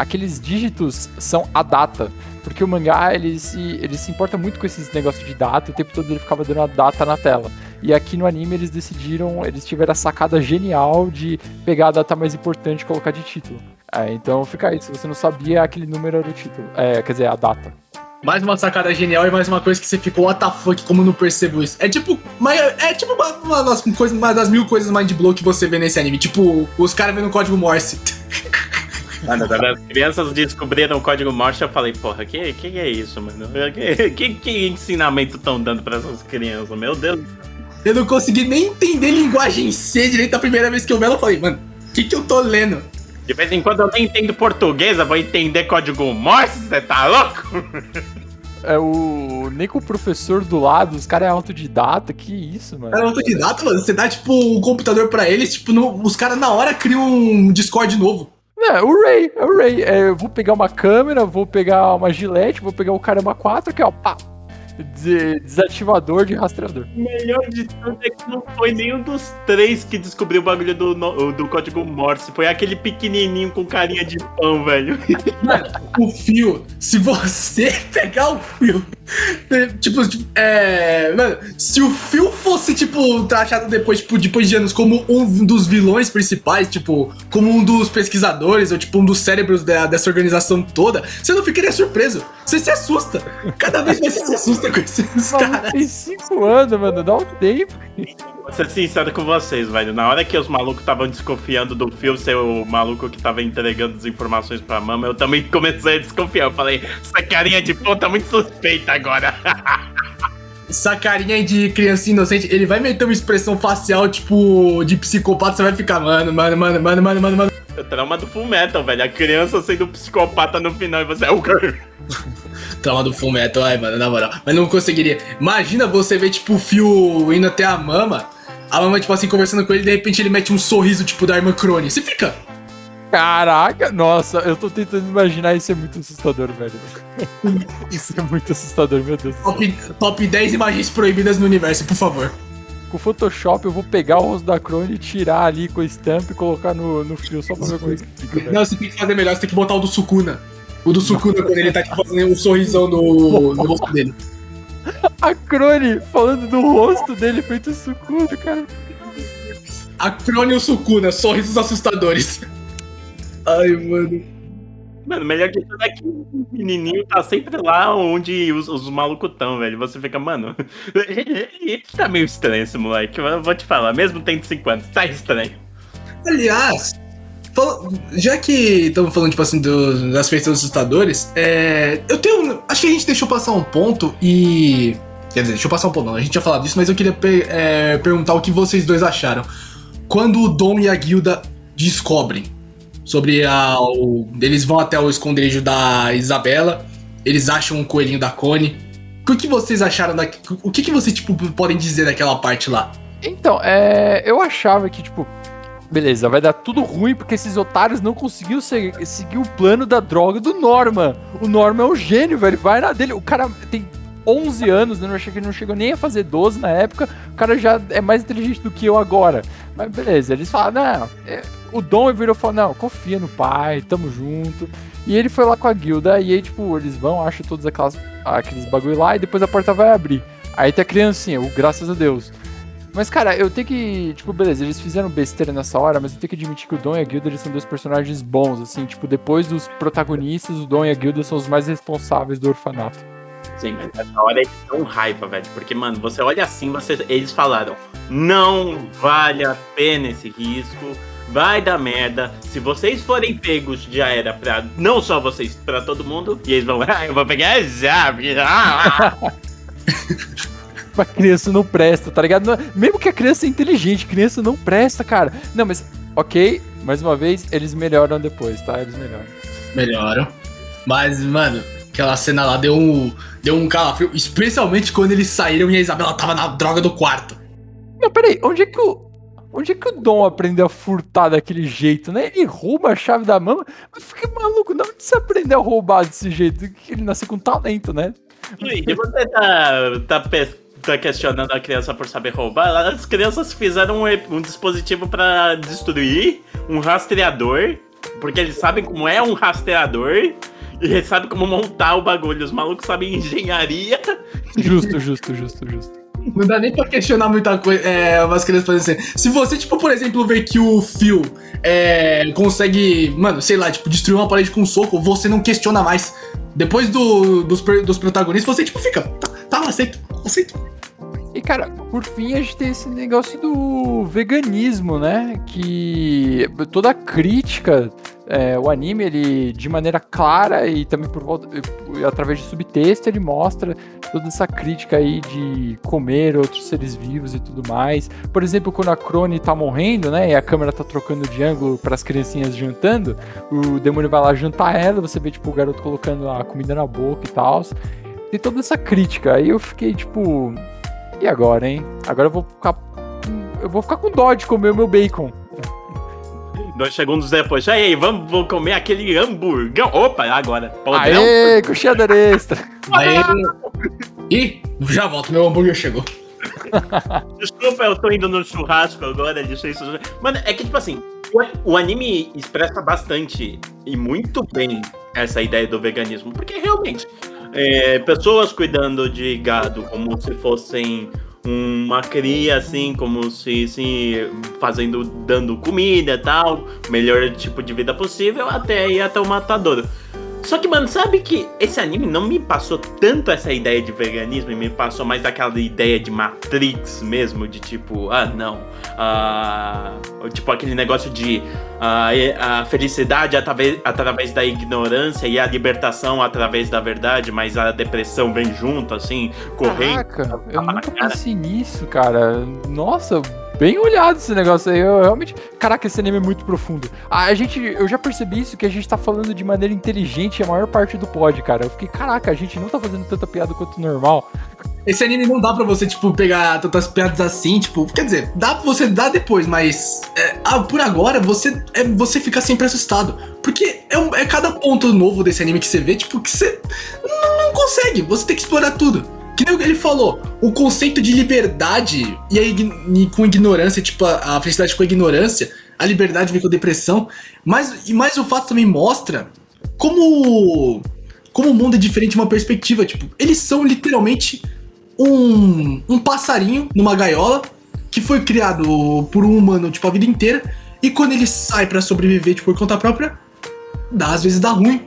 Aqueles dígitos são a data. Porque o mangá, ele se, ele se importa muito com esses negócios de data, o tempo todo ele ficava dando a data na tela. E aqui no anime eles decidiram, eles tiveram a sacada genial de pegar a data mais importante e colocar de título. É, então fica aí, se você não sabia, aquele número era o título. É, quer dizer, a data. Mais uma sacada genial e mais uma coisa que você ficou, what the fuck, como não percebo isso? É tipo, é tipo uma, uma, das, uma das mil coisas mind blow que você vê nesse anime. Tipo, os caras vendo código Morse. Mano, quando as crianças descobriram o código Morse, eu falei, porra, que, que é isso, mano? Que, que, que ensinamento estão dando pra essas crianças? Meu Deus. Eu não consegui nem entender linguagem C direito a primeira vez que eu vi ela. Eu falei, mano, o que, que eu tô lendo? De vez em quando eu nem entendo português, eu vou entender código Morse, você tá louco? é o. Nem com o professor do lado, os caras é autodidata, que isso, mano. Cara, autodidata, mano. Você dá, tipo, o computador pra eles, tipo, no- os caras na hora criam um Discord novo. É, o Ray, é o Ray. É, eu vou pegar uma câmera, vou pegar uma gilete, vou pegar o Caramba 4, que é, ó, pá. de- desativador de rastreador. O melhor de tudo é que não foi nenhum dos três que descobriu o bagulho do, do código Morse. Foi aquele pequenininho com carinha de pão, velho. O fio, se você pegar o fio, tipo, tipo, é. Mano, se o fio fosse, tipo, taxado depois, tipo, depois de anos como um dos vilões principais, tipo, como um dos pesquisadores, ou tipo, um dos cérebros da- dessa organização toda, você não ficaria surpreso. Você se assusta. Cada vez mais você se assusta com esses caras. tem 5 anos, mano, dá um tempo. Ser sincero com vocês, velho. Na hora que os malucos estavam desconfiando do Phil ser o maluco que tava entregando as informações pra mama, eu também comecei a desconfiar. Eu falei, essa carinha de pão tá muito suspeita agora. Essa carinha de criança inocente, ele vai meter uma expressão facial, tipo, de psicopata, você vai ficar, mano, mano, mano, mano, mano, mano, mano. É trauma do Full Metal, velho. A criança sendo psicopata no final e você é o quê? Trauma do Full Metal, ai, mano, na moral. Mas não conseguiria. Imagina você ver, tipo, o fio indo até a mama, a mama, tipo assim, conversando com ele, e de repente ele mete um sorriso, tipo, da irmã Crone. Você fica. Caraca, nossa, eu tô tentando imaginar isso é muito assustador, velho. Isso é muito assustador, meu Deus. Top, top 10 imagens proibidas no universo, por favor. Com o Photoshop eu vou pegar o rosto da Crone, tirar ali com a estampa e colocar no, no fio só pra ver como é que fica, velho. Não, você tem que fazer melhor, você tem que botar o do Sukuna. O do Sukuna, quando ele tá, tipo, fazendo um sorrisão no, no rosto dele. A Crone falando do rosto dele feito sucudo, cara. A Crone e o Sukuna, sorrisos assustadores. Ai, mano. Mano, melhor de tudo é que o menininho tá sempre lá onde os, os malucos tão, velho. Você fica, mano, ele tá meio estranho esse moleque. Eu vou te falar, mesmo tendo 5 anos, tá estranho. Aliás, já que estamos falando, tipo assim, do- das feitas assustadores, é, eu tenho. Acho que a gente deixou passar um ponto e. Quer dizer, deixa eu passar um ponto, não. A gente tinha falado disso, mas eu queria per- é, perguntar o que vocês dois acharam. Quando o Dom e a Guilda descobrem sobre a. O, eles vão até o esconderijo da Isabela, eles acham um coelhinho da Cone. O que vocês acharam da. O que, que vocês, tipo, podem dizer daquela parte lá? Então, é, eu achava que, tipo, beleza, vai dar tudo ruim porque esses otários não conseguiram se- seguir o plano da droga do Norman. O Norman é um gênio, velho. Vai na dele. O cara tem 11 anos, né? Eu achei que ele não chegou nem a fazer 12 na época. O cara já é mais inteligente do que eu agora. Mas beleza, eles falam, não. é- o Dom virou e falou: não, confia no pai, tamo junto. E ele foi lá com a guilda, e aí, tipo, eles vão, acham todos aquelas, aqueles bagulho lá, e depois a porta vai abrir. Aí tem a criancinha, o graças a Deus. Mas, cara, eu tenho que. Tipo, beleza, eles fizeram besteira nessa hora, mas eu tenho que admitir que o Dom e a Guilda eles são dois personagens bons, assim. Tipo, depois dos protagonistas, o Dom e a Guilda são os mais responsáveis do orfanato. Sim, mas nessa hora eles dão raiva, velho. Porque, mano, você olha assim, você, eles falaram: não vale a pena esse risco, vai dar merda. Se vocês forem pegos, já era pra não só vocês, pra todo mundo. E eles vão, ah, eu vou pegar já. ah, ah." Uma criança não presta, tá ligado? Não- Mesmo que a criança é inteligente, criança não presta, cara. Não, mas, ok, mais uma vez, eles melhoram depois, tá? Eles melhoram. Melhoram. Mas, mano, aquela cena lá deu um, deu um calafrio, especialmente quando eles saíram e a Isabela tava na droga do quarto. Não, peraí, onde é que o. Onde é que o Dom aprendeu a furtar daquele jeito, né? Ele rouba a chave da mama, mas fica maluco, de onde você aprendeu a roubar desse jeito? Que Ele nasceu com talento, né? E você tá, tá, pe- tá questionando a criança por saber roubar? As crianças fizeram um, um dispositivo pra destruir um rastreador, porque eles sabem como é um rastreador. E eles sabem como montar o bagulho. Os malucos sabem engenharia. Justo, justo, justo, justo. Não dá nem pra questionar muita coisa. É, umas crianças fazendo assim. Se você, tipo, por exemplo, vê que o Phil é, consegue, mano, sei lá, tipo, destruir uma parede com um soco, você não questiona mais. Depois do- dos, dos protagonistas, você, tipo, fica. Tá, tá aceito, aceito. E, cara, por fim, a gente tem esse negócio do veganismo, né? Que toda crítica, é, o anime, ele, de maneira clara e também por volta, através de subtexto, ele mostra toda essa crítica aí de comer outros seres vivos e tudo mais. Por exemplo, quando a Crone tá morrendo, né? E a câmera tá trocando de ângulo para as criancinhas jantando, o demônio vai lá jantar ela, você vê, tipo, o garoto colocando a comida na boca e tal. tem toda essa crítica. Aí eu fiquei tipo, e agora, hein? Agora eu vou ficar eu vou ficar com dó de comer o meu bacon. Dois segundos depois, aí, vamos vou comer aquele hamburgão. Opa, agora. Podemos? Aê, com cheddar extra. Aê. E já volto, meu hambúrguer chegou. Desculpa, eu tô indo no churrasco agora, deixa isso. Mano, é que tipo assim, o, o anime expressa bastante e muito bem essa ideia do veganismo, porque realmente, é, pessoas cuidando de gado como se fossem uma cria assim, como se, se fazendo, dando comida e tal, melhor tipo de vida possível, até ir até o matador. Só que, mano, sabe que esse anime não me passou tanto essa ideia de veganismo me passou mais aquela ideia de Matrix mesmo, de tipo, ah, não. Uh, tipo, aquele negócio de uh, a felicidade através, através da ignorância e a libertação através da verdade, mas a depressão vem junto, assim, correndo. Caraca, eu nunca pensei nisso, cara. Nossa, bem olhado esse negócio aí. Eu realmente. Caraca, esse anime é muito profundo. A gente. Eu já percebi isso que a gente tá falando de maneira inteligente a maior parte do pod, cara. Eu fiquei, caraca, a gente não tá fazendo tanta piada quanto normal. Esse anime não dá pra você, tipo, pegar tantas piadas assim, tipo, quer dizer, dá pra você dar depois, mas é, ah, por agora você é você fica sempre assustado. Porque é, é cada ponto novo desse anime que você vê, tipo, que você não, não consegue, você tem que explorar tudo. Que nem ele falou, o conceito de liberdade e, aí, e com ignorância, tipo, a, a, felicidade com a ignorância, a liberdade vem com a depressão, mas, e mais o fato também mostra como, como o mundo é diferente de uma perspectiva. Tipo, eles são literalmente um, um passarinho numa gaiola que foi criado por um humano, tipo, a vida inteira, e quando ele sai para sobreviver, tipo, por conta própria, dá, às vezes dá ruim.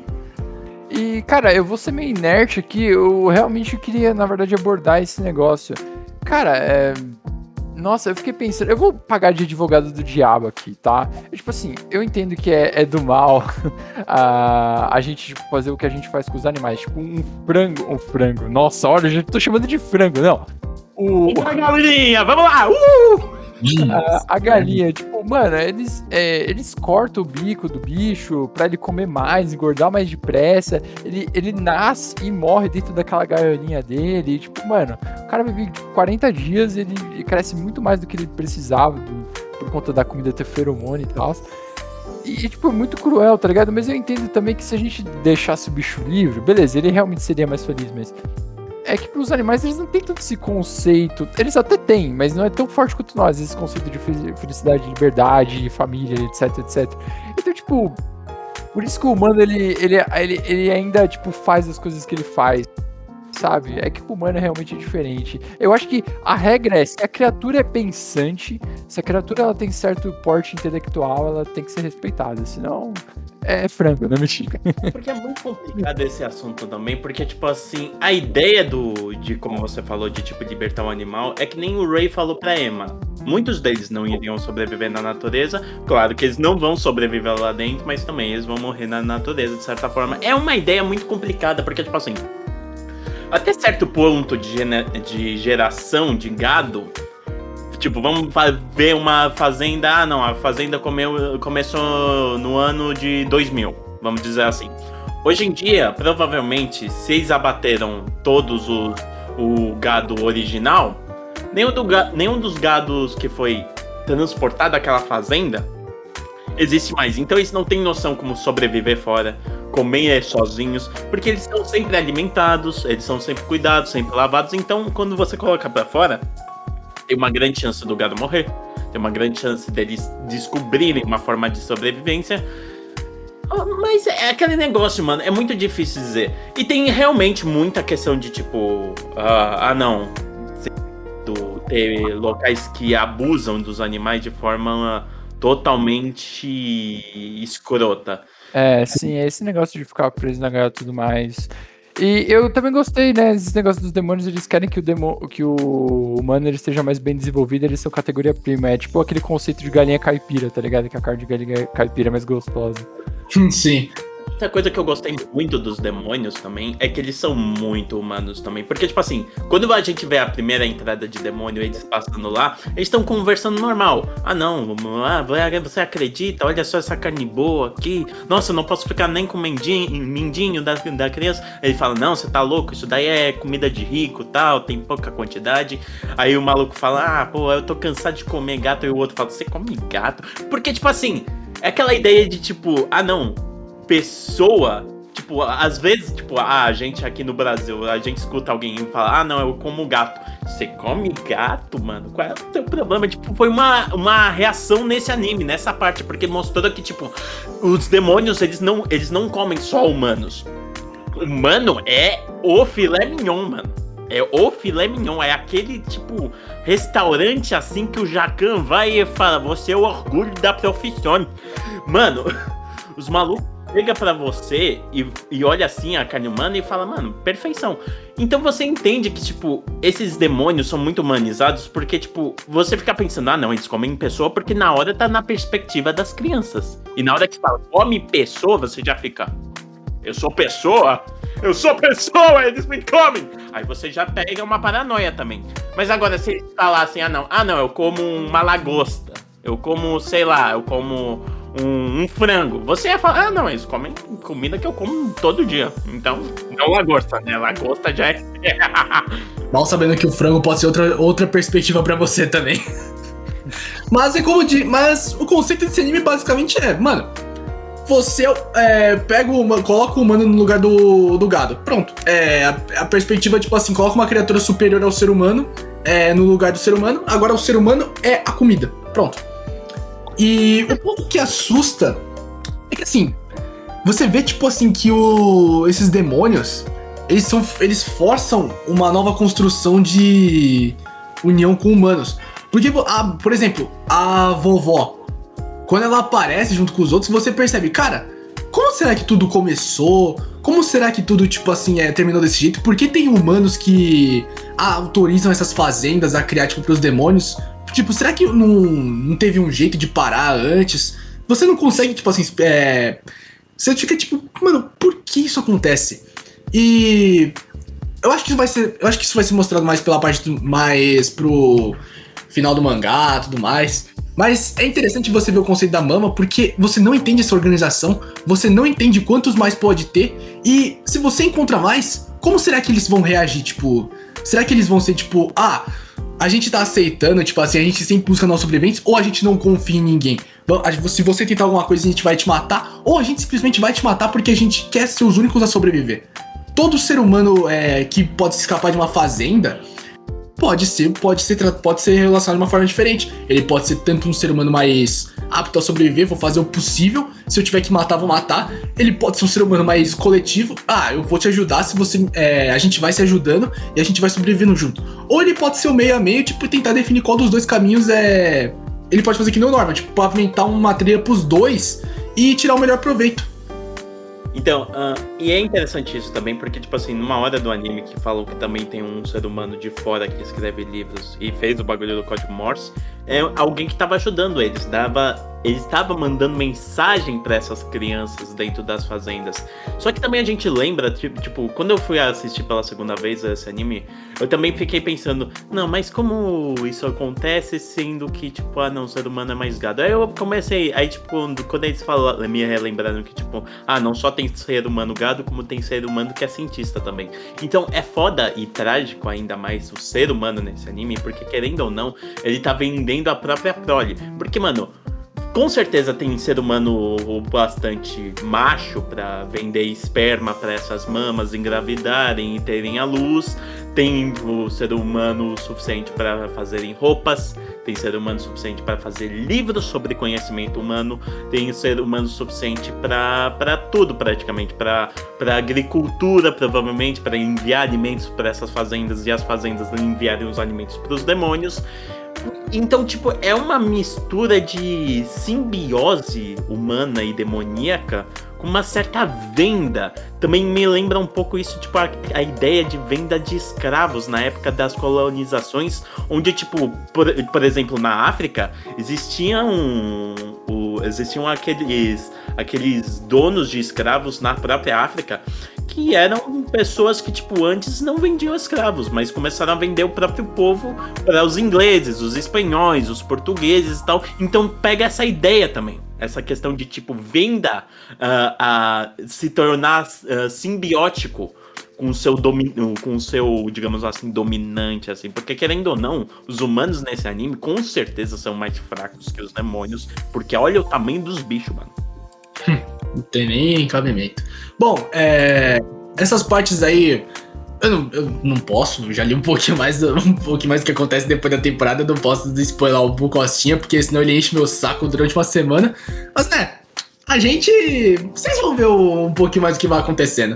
E, cara, eu vou ser meio inerte aqui, eu realmente queria, na verdade, abordar esse negócio. Cara, é. Nossa, eu fiquei pensando, eu vou pagar de advogado do diabo aqui, tá? Eu, tipo assim, eu entendo que é, é do mal a, a gente tipo, fazer o que a gente faz com os animais. Tipo, um frango, um frango. Nossa, olha, eu já tô chamando de frango, não. O... galinha, vamos lá! Uh! A, a, galinha, tipo, mano, eles, é, eles cortam o bico do bicho pra ele comer mais, engordar mais depressa. Ele, ele nasce e morre dentro daquela gaiolinha dele. E, tipo, mano, o cara vive 40 dias ele, ele cresce muito mais do que ele precisava do, por conta da comida ter feromônio e tal. E, tipo, é muito cruel, tá ligado? Mas eu entendo também que se a gente deixasse o bicho livre, beleza, ele realmente seria mais feliz, mas é que os animais eles não têm tanto esse conceito. Eles até têm, mas não é tão forte quanto nós, esse conceito de felicidade, liberdade, família, etc, etc. Então, tipo, por isso que o humano ele, ele, ele, ele ainda tipo faz as coisas que ele faz. Sabe? É que o humano é realmente diferente. Eu acho que a regra é: se a criatura é pensante, se a criatura ela tem certo porte intelectual, ela tem que ser respeitada. Senão, é frango, não mentira. Porque é muito complicado esse assunto também, porque, tipo assim, a ideia do, de como você falou, de tipo libertar um animal, é que nem o Ray falou pra Emma. Muitos deles não iriam sobreviver na natureza. Claro que eles não vão sobreviver lá dentro, mas também eles vão morrer na natureza, de certa forma. É uma ideia muito complicada, porque, tipo assim, até certo ponto de, de geração de gado, Tipo, vamos ver uma fazenda. Ah, não, a fazenda comeu, começou no ano de 2000, vamos dizer assim. Hoje em dia, provavelmente, se eles abateram todos os, o gado original, nenhum, do, nenhum dos gados que foi transportado daquela fazenda existe mais. Então eles não têm noção como sobreviver fora, comer sozinhos, porque eles são sempre alimentados, eles são sempre cuidados, sempre lavados. Então, quando você coloca para fora, tem uma grande chance do gado morrer, tem uma grande chance deles descobrirem uma forma de sobrevivência. Ah, mas é aquele negócio, mano, é muito difícil dizer. E tem realmente muita questão de tipo, uh, ah não, do, ter locais que abusam dos animais de forma totalmente escrota. É, sim, é esse negócio de ficar preso na gaiola e tudo mais. E eu também gostei, né? Esses negócios dos demônios, eles querem que o, demo, que o humano ele esteja mais bem desenvolvido, eles são categoria prima. É tipo aquele conceito de galinha caipira, tá ligado? Que a carne de galinha caipira é mais gostosa. Sim. Outra coisa que eu gostei muito dos demônios também é que eles são muito humanos também. Porque, tipo assim, quando a gente vê a primeira entrada de demônio, eles passando lá, eles estão conversando normal. Ah, não, ah, você acredita? Olha só essa carne boa aqui. Nossa, eu não posso ficar nem com mendinho, mindinho da, da criança. Ele fala, não, você tá louco, isso daí é comida de rico tal, tem pouca quantidade. Aí o maluco fala, ah, pô, eu tô cansado de comer gato. E o outro fala, você come gato? Porque, tipo assim, é aquela ideia de tipo, ah, não pessoa, tipo, às vezes, tipo, ah, a gente aqui no Brasil, a gente escuta alguém falar, ah, não, eu como gato. Você come gato, mano? Qual é o teu problema? Tipo, foi uma, uma reação nesse anime, nessa parte, porque mostrou que, tipo, os demônios, eles não, eles não comem só humanos. Humano é o filé mignon, mano. É o filé mignon, é aquele, tipo, restaurante assim que o Jacan vai e fala, você é o orgulho da profissão. Mano, os malucos chega para você e, e olha assim a carne humana e fala, mano, perfeição. Então você entende que, tipo, esses demônios são muito humanizados porque, tipo, você fica pensando, ah, não, eles comem pessoa porque na hora tá na perspectiva das crianças. E na hora que fala, come pessoa, você já fica, eu sou pessoa? Eu sou pessoa, eles me comem! Aí você já pega uma paranoia também. Mas agora, se eles falassem, ah, não, ah, não, eu como uma lagosta. Eu como, sei lá, eu como um, um, frango. Você ia falar, ah, não, eles comem comida que eu como todo dia. Então, não lagosta, né? Lagosta já é. Mal sabendo que o frango pode ser outra, outra perspectiva para você também. mas é como de. Mas o conceito desse anime basicamente é, mano. Você é, pega uma, coloca o humano no lugar do, do gado. Pronto. É, a, a perspectiva, tipo assim, coloca uma criatura superior ao ser humano é, no lugar do ser humano. Agora o ser humano é a comida. Pronto. E o ponto que assusta é que assim, você vê tipo assim que o, esses demônios, eles são eles forçam uma nova construção de união com humanos. Porque, a, por exemplo, a vovó, quando ela aparece junto com os outros, você percebe, cara, como será que tudo começou? Como será que tudo, tipo assim, é, terminou desse jeito? Por que tem humanos que autorizam essas fazendas a criar, tipo, pros demônios? Tipo, será que não, não teve um jeito de parar antes? Você não consegue, tipo assim, é... Você fica tipo, mano, por que isso acontece? E eu acho que isso vai ser, eu acho que isso vai ser mostrado mais pela parte do, mais pro final do mangá, tudo mais. Mas é interessante você ver o conceito da mama porque você não entende essa organização, você não entende quantos mais pode ter e se você encontra mais, como será que eles vão reagir? Tipo, será que eles vão ser tipo, ah, a gente tá aceitando, tipo assim, a gente sempre busca nossos sobreviventes, ou a gente não confia em ninguém. Se você tentar alguma coisa, a gente vai te matar, ou a gente simplesmente vai te matar porque a gente quer ser os únicos a sobreviver. Todo ser humano é, que pode se escapar de uma fazenda pode ser, pode ser, pode ser relacionado de uma forma diferente. Ele pode ser tanto um ser humano mais apto a sobreviver, vou fazer o possível. Se eu tiver que matar, vou matar. Ele pode ser um ser humano mais coletivo. Ah, eu vou te ajudar se você. É, a gente vai se ajudando e a gente vai sobrevivendo junto. Ou ele pode ser o meio a meio, tipo, tentar definir qual dos dois caminhos é. Ele pode fazer que não norma, tipo, pavimentar uma trilha pros dois e tirar o melhor proveito. Então, uh, e é interessante isso também, porque, tipo assim, numa hora do anime que falou que também tem um ser humano de fora que escreve livros e fez o bagulho do código Morse, é alguém que estava ajudando eles, dava ele estava mandando mensagem para essas crianças dentro das fazendas. Só que também a gente lembra, tipo, quando eu fui assistir pela segunda vez esse anime, eu também fiquei pensando, não, mas como isso acontece sendo que, tipo, ah, não, o ser humano é mais gado? Aí eu comecei, aí, tipo, quando, eles falam, me relembraram que, tipo, ah, não só tem ser humano gado, como tem ser humano que é cientista também. Então é foda e trágico ainda mais o ser humano nesse anime, porque querendo ou não, ele tá vendendo a própria prole. Porque, mano, com certeza tem ser humano bastante macho para vender esperma para essas mamas engravidarem e terem a luz. Tem o ser humano suficiente para fazerem roupas. Tem ser humano suficiente para fazer livros sobre conhecimento humano. Tem ser humano suficiente para tudo, praticamente. Para agricultura, provavelmente. Para enviar alimentos para essas fazendas e as fazendas enviarem os alimentos para os demônios. Então, tipo, é uma mistura de simbiose humana e demoníaca com uma certa venda. Também me lembra um pouco isso, tipo, a, a ideia de venda de escravos na época das colonizações, onde, tipo, por, por exemplo, na África, existiam, existiam aqueles aqueles donos de escravos na própria África, que eram pessoas que, tipo, antes não vendiam escravos, mas começaram a vender o próprio povo para os ingleses, os espanhóis, os portugueses e tal. Então pega essa ideia também. Essa questão de, tipo, venda uh, uh, se tornar uh, simbiótico com o seu com o seu, digamos assim, dominante, assim. Porque querendo ou não, os humanos nesse anime com certeza são mais fracos que os demônios. Porque olha o tamanho dos bichos, mano. não tem nem cabimento. Bom, é, essas partes aí. Eu não, eu não posso, já li um pouquinho mais um pouquinho mais do que acontece depois da temporada, eu não posso spoiler o Costinha, porque senão ele enche meu saco durante uma semana. Mas né, a gente. Vocês vão ver um pouquinho mais do que vai acontecendo.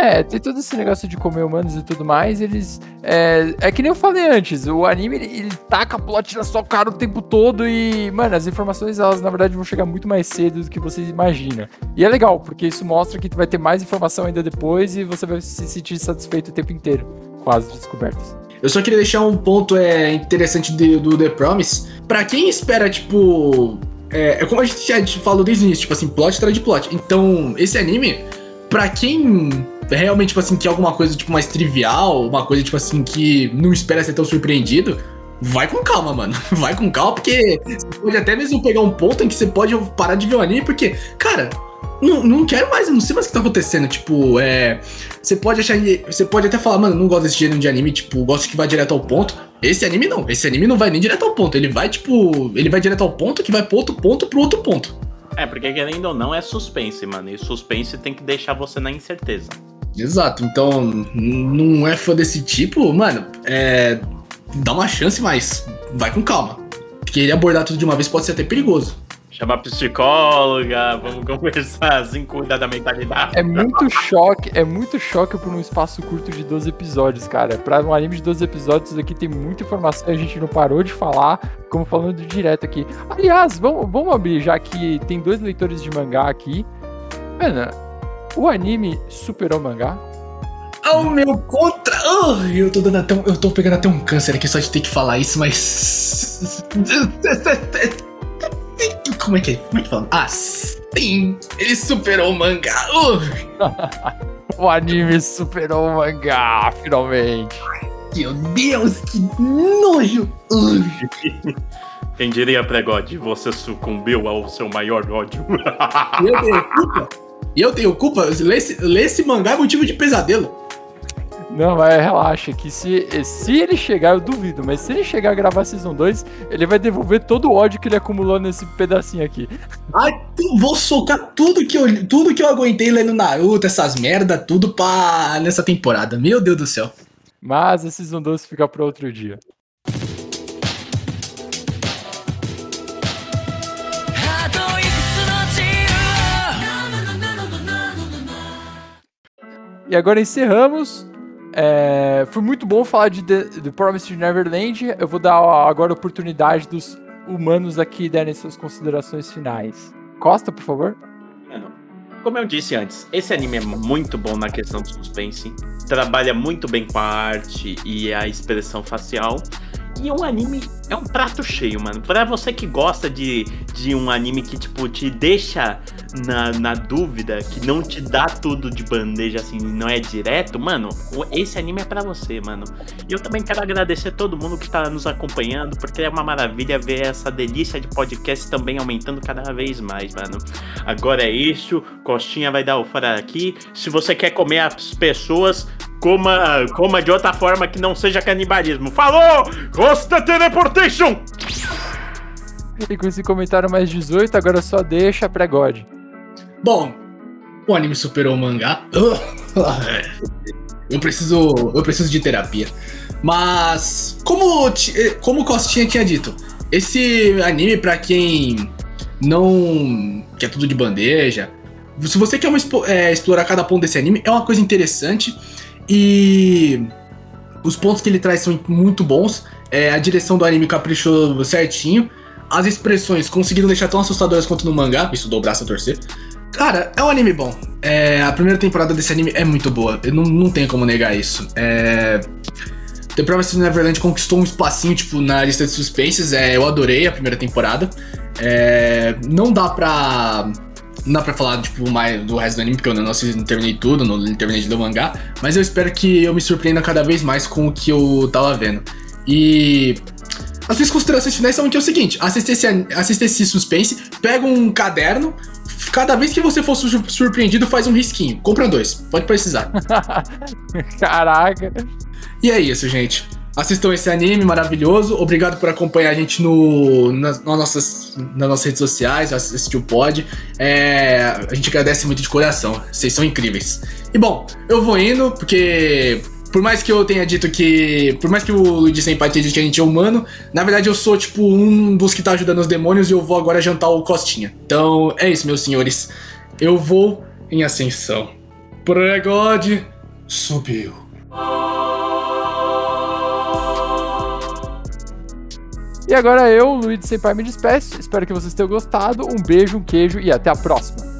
É, tem todo esse negócio de comer humanos e tudo mais, eles. É, é que nem eu falei antes, o anime ele, ele taca plot na sua cara o tempo todo e, mano, as informações elas na verdade vão chegar muito mais cedo do que você imagina. E é legal, porque isso mostra que vai ter mais informação ainda depois e você vai se sentir satisfeito o tempo inteiro com as descobertas. Eu só queria deixar um ponto é, interessante de, do The Promise. Pra quem espera, tipo. É, é como a gente já falou desde o início, tipo assim, plot atrás de plot. Então, esse anime, pra quem realmente, tipo assim, que é alguma coisa, tipo, mais trivial, uma coisa, tipo assim, que não espera ser tão surpreendido, vai com calma, mano. Vai com calma, porque você pode até mesmo pegar um ponto em que você pode parar de ver o anime, porque, cara, não, não quero mais, não sei mais o que tá acontecendo. Tipo, é. Você pode achar. Você pode até falar, mano, não gosto desse gênero de anime, tipo, gosto que vai direto ao ponto. Esse anime não. Esse anime não vai nem direto ao ponto. Ele vai, tipo. Ele vai direto ao ponto que vai pro outro ponto pro outro ponto. É, porque querendo ou não, é suspense, mano. E suspense tem que deixar você na incerteza. Exato, então não é fã desse tipo, mano, é. Dá uma chance, mas vai com calma. Querer abordar tudo de uma vez pode ser até perigoso. Chama a psicóloga, vamos conversar assim, cuidar da mentalidade. É muito choque, é muito choque por um espaço curto de 12 episódios, cara. Pra um anime de 12 episódios aqui tem muita informação, a gente não parou de falar, como falando direto aqui. Aliás, vamos, vamos abrir, já que tem dois leitores de mangá aqui. Mano, o anime superou o mangá? Ao meu contra. Oh, eu tô dando até um, Eu tô pegando até um câncer aqui só de ter que falar isso, mas. Como é que é? Como é que fala? Ah, sim! Ele superou o mangá! Uh. o anime superou o mangá, finalmente! Meu Deus, que nojo! Uh. Quem diria, Pregode, você sucumbiu ao seu maior ódio. Eu tenho culpa? Eu tenho culpa? Ler esse, ler esse mangá é motivo de pesadelo. Não, mas relaxa, que se, se ele chegar, eu duvido, mas se ele chegar a gravar Season 2, ele vai devolver todo o ódio que ele acumulou nesse pedacinho aqui. Ai, vou soltar tudo que eu, tudo que eu aguentei lendo Naruto, essas merda, tudo pra nessa temporada. Meu Deus do céu. Mas a Season 2 fica para outro dia. E agora encerramos é, foi muito bom falar de The, The Promised Neverland. Eu vou dar agora a oportunidade dos humanos aqui darem suas considerações finais. Costa, por favor. Como eu disse antes, esse anime é muito bom na questão do suspense. Trabalha muito bem com a arte e a expressão facial. E um anime é um prato cheio, mano. Pra você que gosta de, de um anime que, tipo, te deixa na, na dúvida, que não te dá tudo de bandeja, assim, não é direto, mano, esse anime é para você, mano. E eu também quero agradecer todo mundo que tá nos acompanhando, porque é uma maravilha ver essa delícia de podcast também aumentando cada vez mais, mano. Agora é isso, Costinha vai dar o fora aqui. Se você quer comer as pessoas, coma, coma de outra forma que não seja canibalismo. Falou! Costa Teleportation! E com esse comentário mais 18, agora só deixa pra God. Bom, o anime superou o mangá. Eu preciso, eu preciso de terapia. Mas como como Costinha tinha dito, esse anime para quem não quer tudo de bandeja, se você quer uma, é, explorar cada ponto desse anime, é uma coisa interessante e os pontos que ele traz são muito bons. É, a direção do anime caprichou certinho. As expressões conseguiram deixar tão assustadoras quanto no mangá. Isso dou o braço a torcer. Cara, é um anime bom. É, a primeira temporada desse anime é muito boa. Eu não, não tenho como negar isso. É, The Promised Neverland conquistou um espacinho, tipo, na lista de suspenses. É, eu adorei a primeira temporada. É, não dá pra Não dá pra falar, tipo, mais do resto do anime, porque eu não, assisti, não terminei tudo, não terminei de ler o mangá. Mas eu espero que eu me surpreenda cada vez mais com o que eu tava vendo. E as minhas considerações finais são que é o seguinte: assista esse, assista esse suspense, pega um caderno, cada vez que você for surpreendido, faz um risquinho. Compra dois, pode precisar. Caraca. E é isso, gente. Assistam esse anime maravilhoso. Obrigado por acompanhar a gente no, nas, nas nossas, nas nossas redes sociais, assistir o pod. É, a gente agradece muito de coração. Vocês são incríveis. E bom, eu vou indo, porque por mais que eu tenha dito que. Por mais que o Luigi Senpai tenha dito que a gente é humano, na verdade eu sou, tipo, um dos que tá ajudando os demônios e eu vou agora jantar o Costinha. Então é isso, meus senhores. Eu vou em ascensão. Pregode subiu. E agora eu, Luigi Senpai, me despeço. Espero que vocês tenham gostado. Um beijo, um queijo e até a próxima.